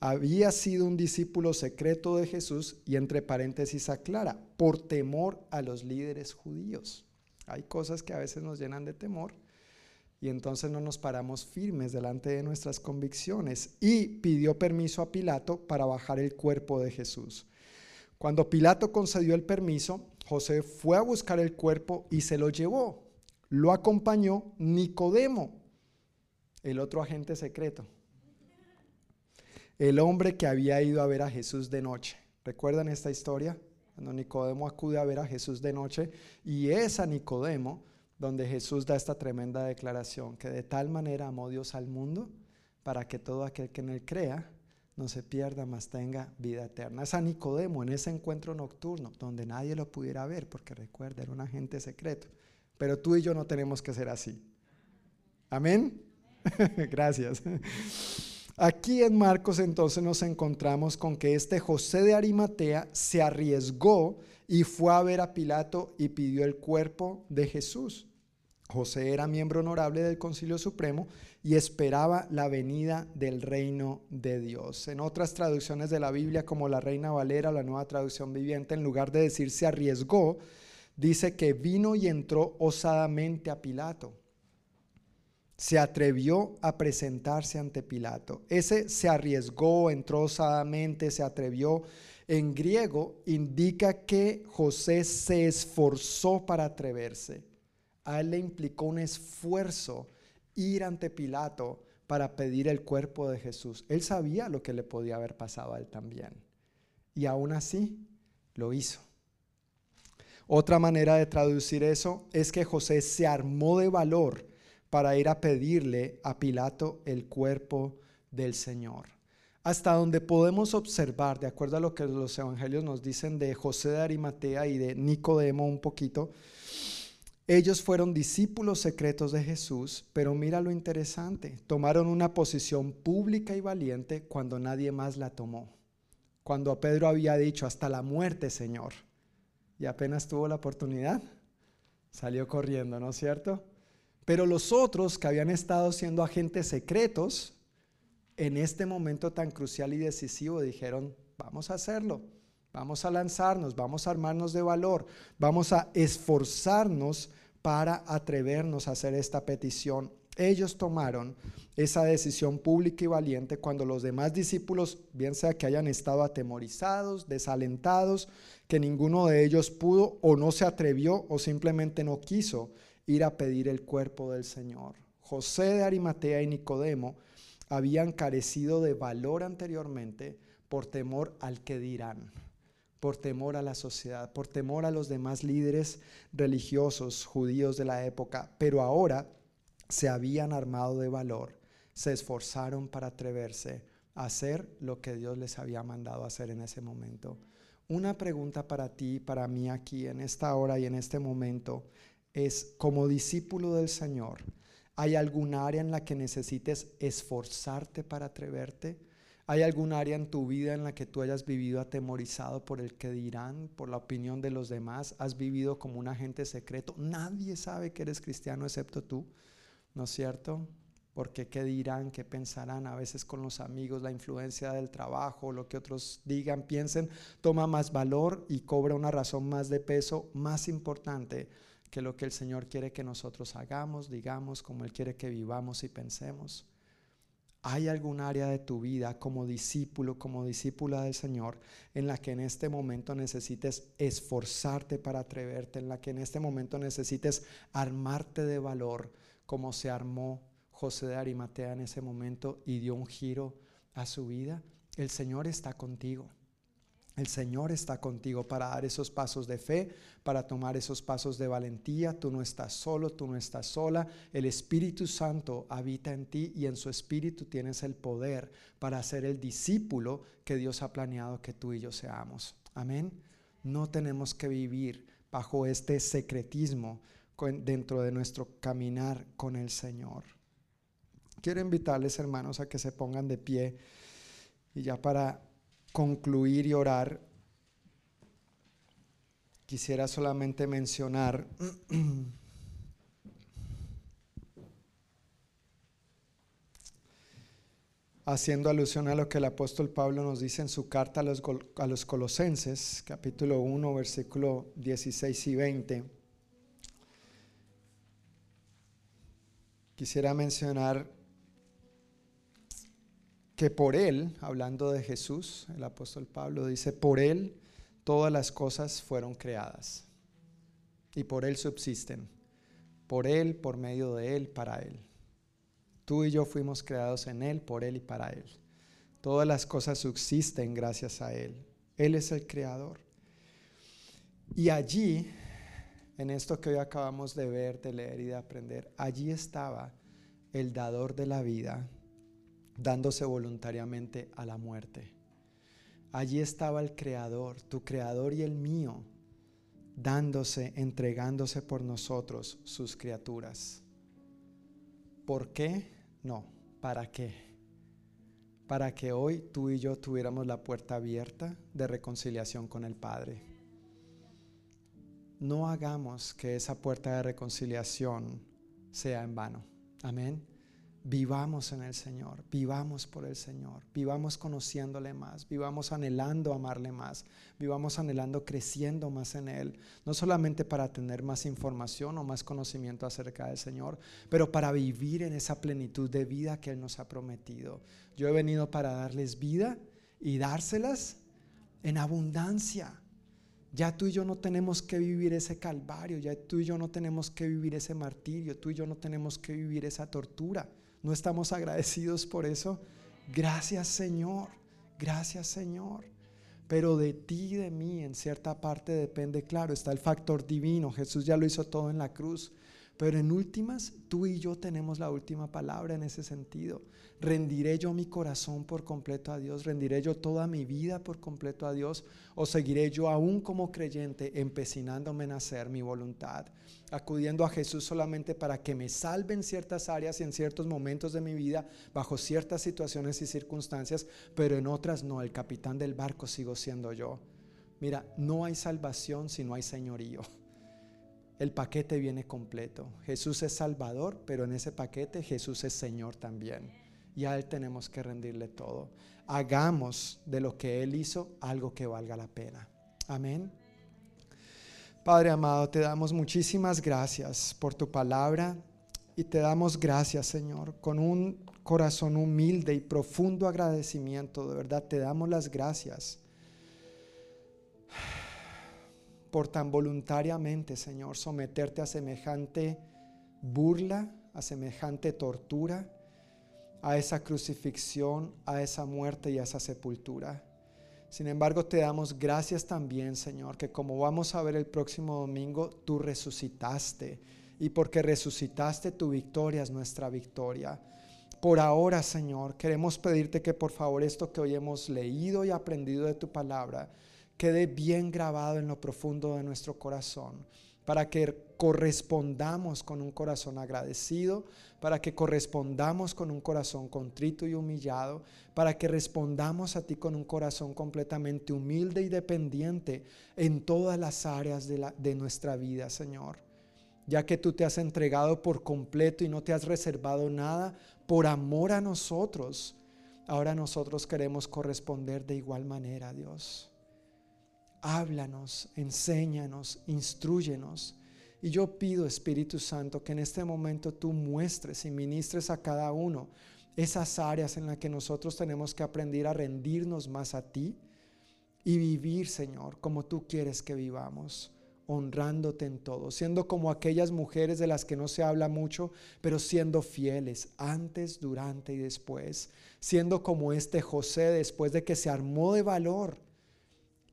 había sido un discípulo secreto de Jesús y entre paréntesis aclara, por temor a los líderes judíos. Hay cosas que a veces nos llenan de temor y entonces no nos paramos firmes delante de nuestras convicciones y pidió permiso a Pilato para bajar el cuerpo de Jesús. Cuando Pilato concedió el permiso, José fue a buscar el cuerpo y se lo llevó. Lo acompañó Nicodemo, el otro agente secreto. El hombre que había ido a ver a Jesús de noche. ¿Recuerdan esta historia? Cuando Nicodemo acude a ver a Jesús de noche y es a Nicodemo donde Jesús da esta tremenda declaración, que de tal manera amó Dios al mundo para que todo aquel que en él crea no se pierda, mas tenga vida eterna. Es a Nicodemo en ese encuentro nocturno donde nadie lo pudiera ver, porque recuerda, era un agente secreto. Pero tú y yo no tenemos que ser así. Amén. Gracias. Aquí en Marcos entonces nos encontramos con que este José de Arimatea se arriesgó y fue a ver a Pilato y pidió el cuerpo de Jesús. José era miembro honorable del Concilio Supremo y esperaba la venida del reino de Dios. En otras traducciones de la Biblia, como la Reina Valera la Nueva Traducción Viviente, en lugar de decir se arriesgó, dice que vino y entró osadamente a Pilato. Se atrevió a presentarse ante Pilato. Ese se arriesgó, entró osadamente, se atrevió. En griego indica que José se esforzó para atreverse. A él le implicó un esfuerzo ir ante Pilato para pedir el cuerpo de Jesús. Él sabía lo que le podía haber pasado a él también. Y aún así lo hizo. Otra manera de traducir eso es que José se armó de valor para ir a pedirle a Pilato el cuerpo del Señor. Hasta donde podemos observar, de acuerdo a lo que los evangelios nos dicen de José de Arimatea y de Nicodemo un poquito, ellos fueron discípulos secretos de Jesús, pero mira lo interesante, tomaron una posición pública y valiente cuando nadie más la tomó. Cuando a Pedro había dicho, hasta la muerte, Señor, y apenas tuvo la oportunidad, salió corriendo, ¿no es cierto? Pero los otros que habían estado siendo agentes secretos, en este momento tan crucial y decisivo dijeron, vamos a hacerlo, vamos a lanzarnos, vamos a armarnos de valor, vamos a esforzarnos para atrevernos a hacer esta petición. Ellos tomaron esa decisión pública y valiente cuando los demás discípulos, bien sea que hayan estado atemorizados, desalentados, que ninguno de ellos pudo o no se atrevió o simplemente no quiso ir a pedir el cuerpo del Señor. José de Arimatea y Nicodemo habían carecido de valor anteriormente por temor al que dirán por temor a la sociedad, por temor a los demás líderes religiosos judíos de la época, pero ahora se habían armado de valor, se esforzaron para atreverse a hacer lo que Dios les había mandado hacer en ese momento. Una pregunta para ti, para mí aquí, en esta hora y en este momento, es, como discípulo del Señor, ¿hay algún área en la que necesites esforzarte para atreverte? ¿Hay algún área en tu vida en la que tú hayas vivido atemorizado por el que dirán, por la opinión de los demás? ¿Has vivido como un agente secreto? Nadie sabe que eres cristiano excepto tú, ¿no es cierto? Porque qué dirán, qué pensarán, a veces con los amigos, la influencia del trabajo, lo que otros digan, piensen, toma más valor y cobra una razón más de peso, más importante que lo que el Señor quiere que nosotros hagamos, digamos, como Él quiere que vivamos y pensemos. ¿Hay algún área de tu vida como discípulo, como discípula del Señor, en la que en este momento necesites esforzarte para atreverte, en la que en este momento necesites armarte de valor, como se armó José de Arimatea en ese momento y dio un giro a su vida? El Señor está contigo. El Señor está contigo para dar esos pasos de fe, para tomar esos pasos de valentía. Tú no estás solo, tú no estás sola. El Espíritu Santo habita en ti y en su Espíritu tienes el poder para ser el discípulo que Dios ha planeado que tú y yo seamos. Amén. No tenemos que vivir bajo este secretismo dentro de nuestro caminar con el Señor. Quiero invitarles, hermanos, a que se pongan de pie y ya para concluir y orar, quisiera solamente mencionar haciendo alusión a lo que el apóstol Pablo nos dice en su carta a los, a los Colosenses, capítulo 1, versículo 16 y 20. Quisiera mencionar que por Él, hablando de Jesús, el apóstol Pablo dice, por Él todas las cosas fueron creadas y por Él subsisten, por Él, por medio de Él, para Él. Tú y yo fuimos creados en Él, por Él y para Él. Todas las cosas subsisten gracias a Él. Él es el creador. Y allí, en esto que hoy acabamos de ver, de leer y de aprender, allí estaba el dador de la vida dándose voluntariamente a la muerte. Allí estaba el creador, tu creador y el mío, dándose, entregándose por nosotros, sus criaturas. ¿Por qué? No, ¿para qué? Para que hoy tú y yo tuviéramos la puerta abierta de reconciliación con el Padre. No hagamos que esa puerta de reconciliación sea en vano. Amén. Vivamos en el Señor, vivamos por el Señor, vivamos conociéndole más, vivamos anhelando amarle más, vivamos anhelando creciendo más en Él, no solamente para tener más información o más conocimiento acerca del Señor, pero para vivir en esa plenitud de vida que Él nos ha prometido. Yo he venido para darles vida y dárselas en abundancia. Ya tú y yo no tenemos que vivir ese calvario, ya tú y yo no tenemos que vivir ese martirio, tú y yo no tenemos que vivir esa tortura. ¿No estamos agradecidos por eso? Gracias Señor, gracias Señor. Pero de ti y de mí en cierta parte depende, claro, está el factor divino. Jesús ya lo hizo todo en la cruz. Pero en últimas, tú y yo tenemos la última palabra en ese sentido. ¿Rendiré yo mi corazón por completo a Dios? ¿Rendiré yo toda mi vida por completo a Dios? ¿O seguiré yo aún como creyente empecinándome en hacer mi voluntad? Acudiendo a Jesús solamente para que me salve en ciertas áreas y en ciertos momentos de mi vida, bajo ciertas situaciones y circunstancias, pero en otras no. El capitán del barco sigo siendo yo. Mira, no hay salvación si no hay señorío el paquete viene completo. Jesús es Salvador, pero en ese paquete Jesús es Señor también. Y a Él tenemos que rendirle todo. Hagamos de lo que Él hizo algo que valga la pena. Amén. Padre amado, te damos muchísimas gracias por tu palabra y te damos gracias, Señor, con un corazón humilde y profundo agradecimiento. De verdad, te damos las gracias por tan voluntariamente, Señor, someterte a semejante burla, a semejante tortura, a esa crucifixión, a esa muerte y a esa sepultura. Sin embargo, te damos gracias también, Señor, que como vamos a ver el próximo domingo, tú resucitaste. Y porque resucitaste, tu victoria es nuestra victoria. Por ahora, Señor, queremos pedirte que por favor esto que hoy hemos leído y aprendido de tu palabra, quede bien grabado en lo profundo de nuestro corazón, para que correspondamos con un corazón agradecido, para que correspondamos con un corazón contrito y humillado, para que respondamos a ti con un corazón completamente humilde y dependiente en todas las áreas de, de nuestra vida, Señor. Ya que tú te has entregado por completo y no te has reservado nada por amor a nosotros, ahora nosotros queremos corresponder de igual manera, Dios háblanos, enséñanos, instruyenos. Y yo pido, Espíritu Santo, que en este momento tú muestres y ministres a cada uno esas áreas en las que nosotros tenemos que aprender a rendirnos más a ti y vivir, Señor, como tú quieres que vivamos, honrándote en todo, siendo como aquellas mujeres de las que no se habla mucho, pero siendo fieles antes, durante y después, siendo como este José después de que se armó de valor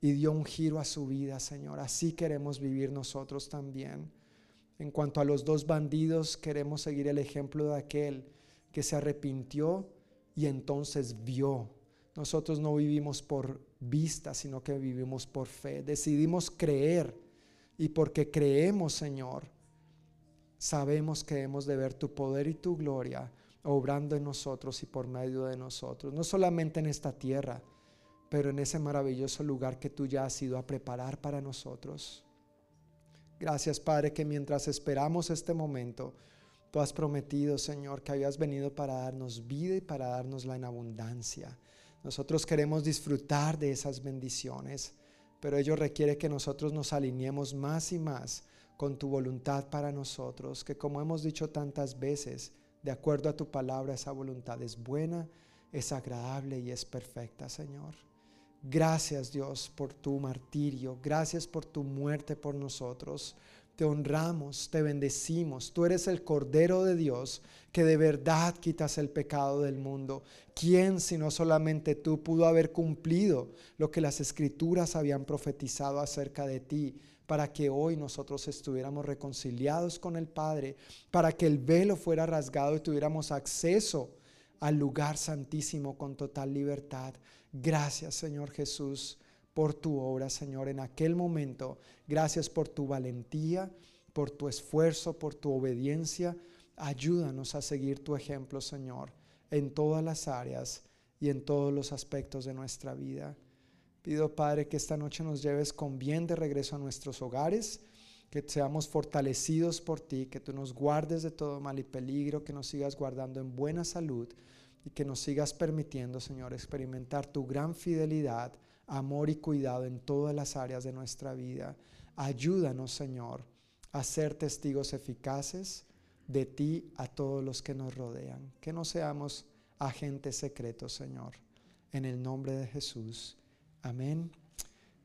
y dio un giro a su vida, Señor. Así queremos vivir nosotros también. En cuanto a los dos bandidos, queremos seguir el ejemplo de aquel que se arrepintió y entonces vio. Nosotros no vivimos por vista, sino que vivimos por fe. Decidimos creer y porque creemos, Señor, sabemos que hemos de ver tu poder y tu gloria obrando en nosotros y por medio de nosotros, no solamente en esta tierra, pero en ese maravilloso lugar que tú ya has ido a preparar para nosotros. Gracias, Padre, que mientras esperamos este momento, tú has prometido, Señor, que habías venido para darnos vida y para darnosla en abundancia. Nosotros queremos disfrutar de esas bendiciones, pero ello requiere que nosotros nos alineemos más y más con tu voluntad para nosotros, que como hemos dicho tantas veces, de acuerdo a tu palabra, esa voluntad es buena, es agradable y es perfecta, Señor. Gracias Dios por tu martirio, gracias por tu muerte por nosotros. te honramos, te bendecimos. Tú eres el Cordero de Dios que de verdad quitas el pecado del mundo. ¿Quién, si no solamente tú, pudo haber cumplido lo que las escrituras habían profetizado acerca de ti? para que hoy nosotros estuviéramos reconciliados con el Padre, para que el velo fuera rasgado y tuviéramos acceso al lugar santísimo con total libertad. Gracias Señor Jesús por tu obra, Señor, en aquel momento. Gracias por tu valentía, por tu esfuerzo, por tu obediencia. Ayúdanos a seguir tu ejemplo, Señor, en todas las áreas y en todos los aspectos de nuestra vida. Pido, Padre, que esta noche nos lleves con bien de regreso a nuestros hogares, que seamos fortalecidos por ti, que tú nos guardes de todo mal y peligro, que nos sigas guardando en buena salud y que nos sigas permitiendo, Señor, experimentar tu gran fidelidad amor y cuidado en todas las áreas de nuestra vida. Ayúdanos, Señor, a ser testigos eficaces de ti a todos los que nos rodean. Que no seamos agentes secretos, Señor. En el nombre de Jesús. Amén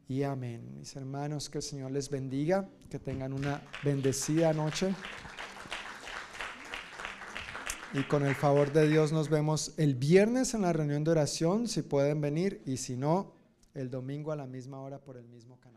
y amén. Mis hermanos, que el Señor les bendiga, que tengan una bendecida noche. Y con el favor de Dios nos vemos el viernes en la reunión de oración, si pueden venir, y si no, el domingo a la misma hora por el mismo canal.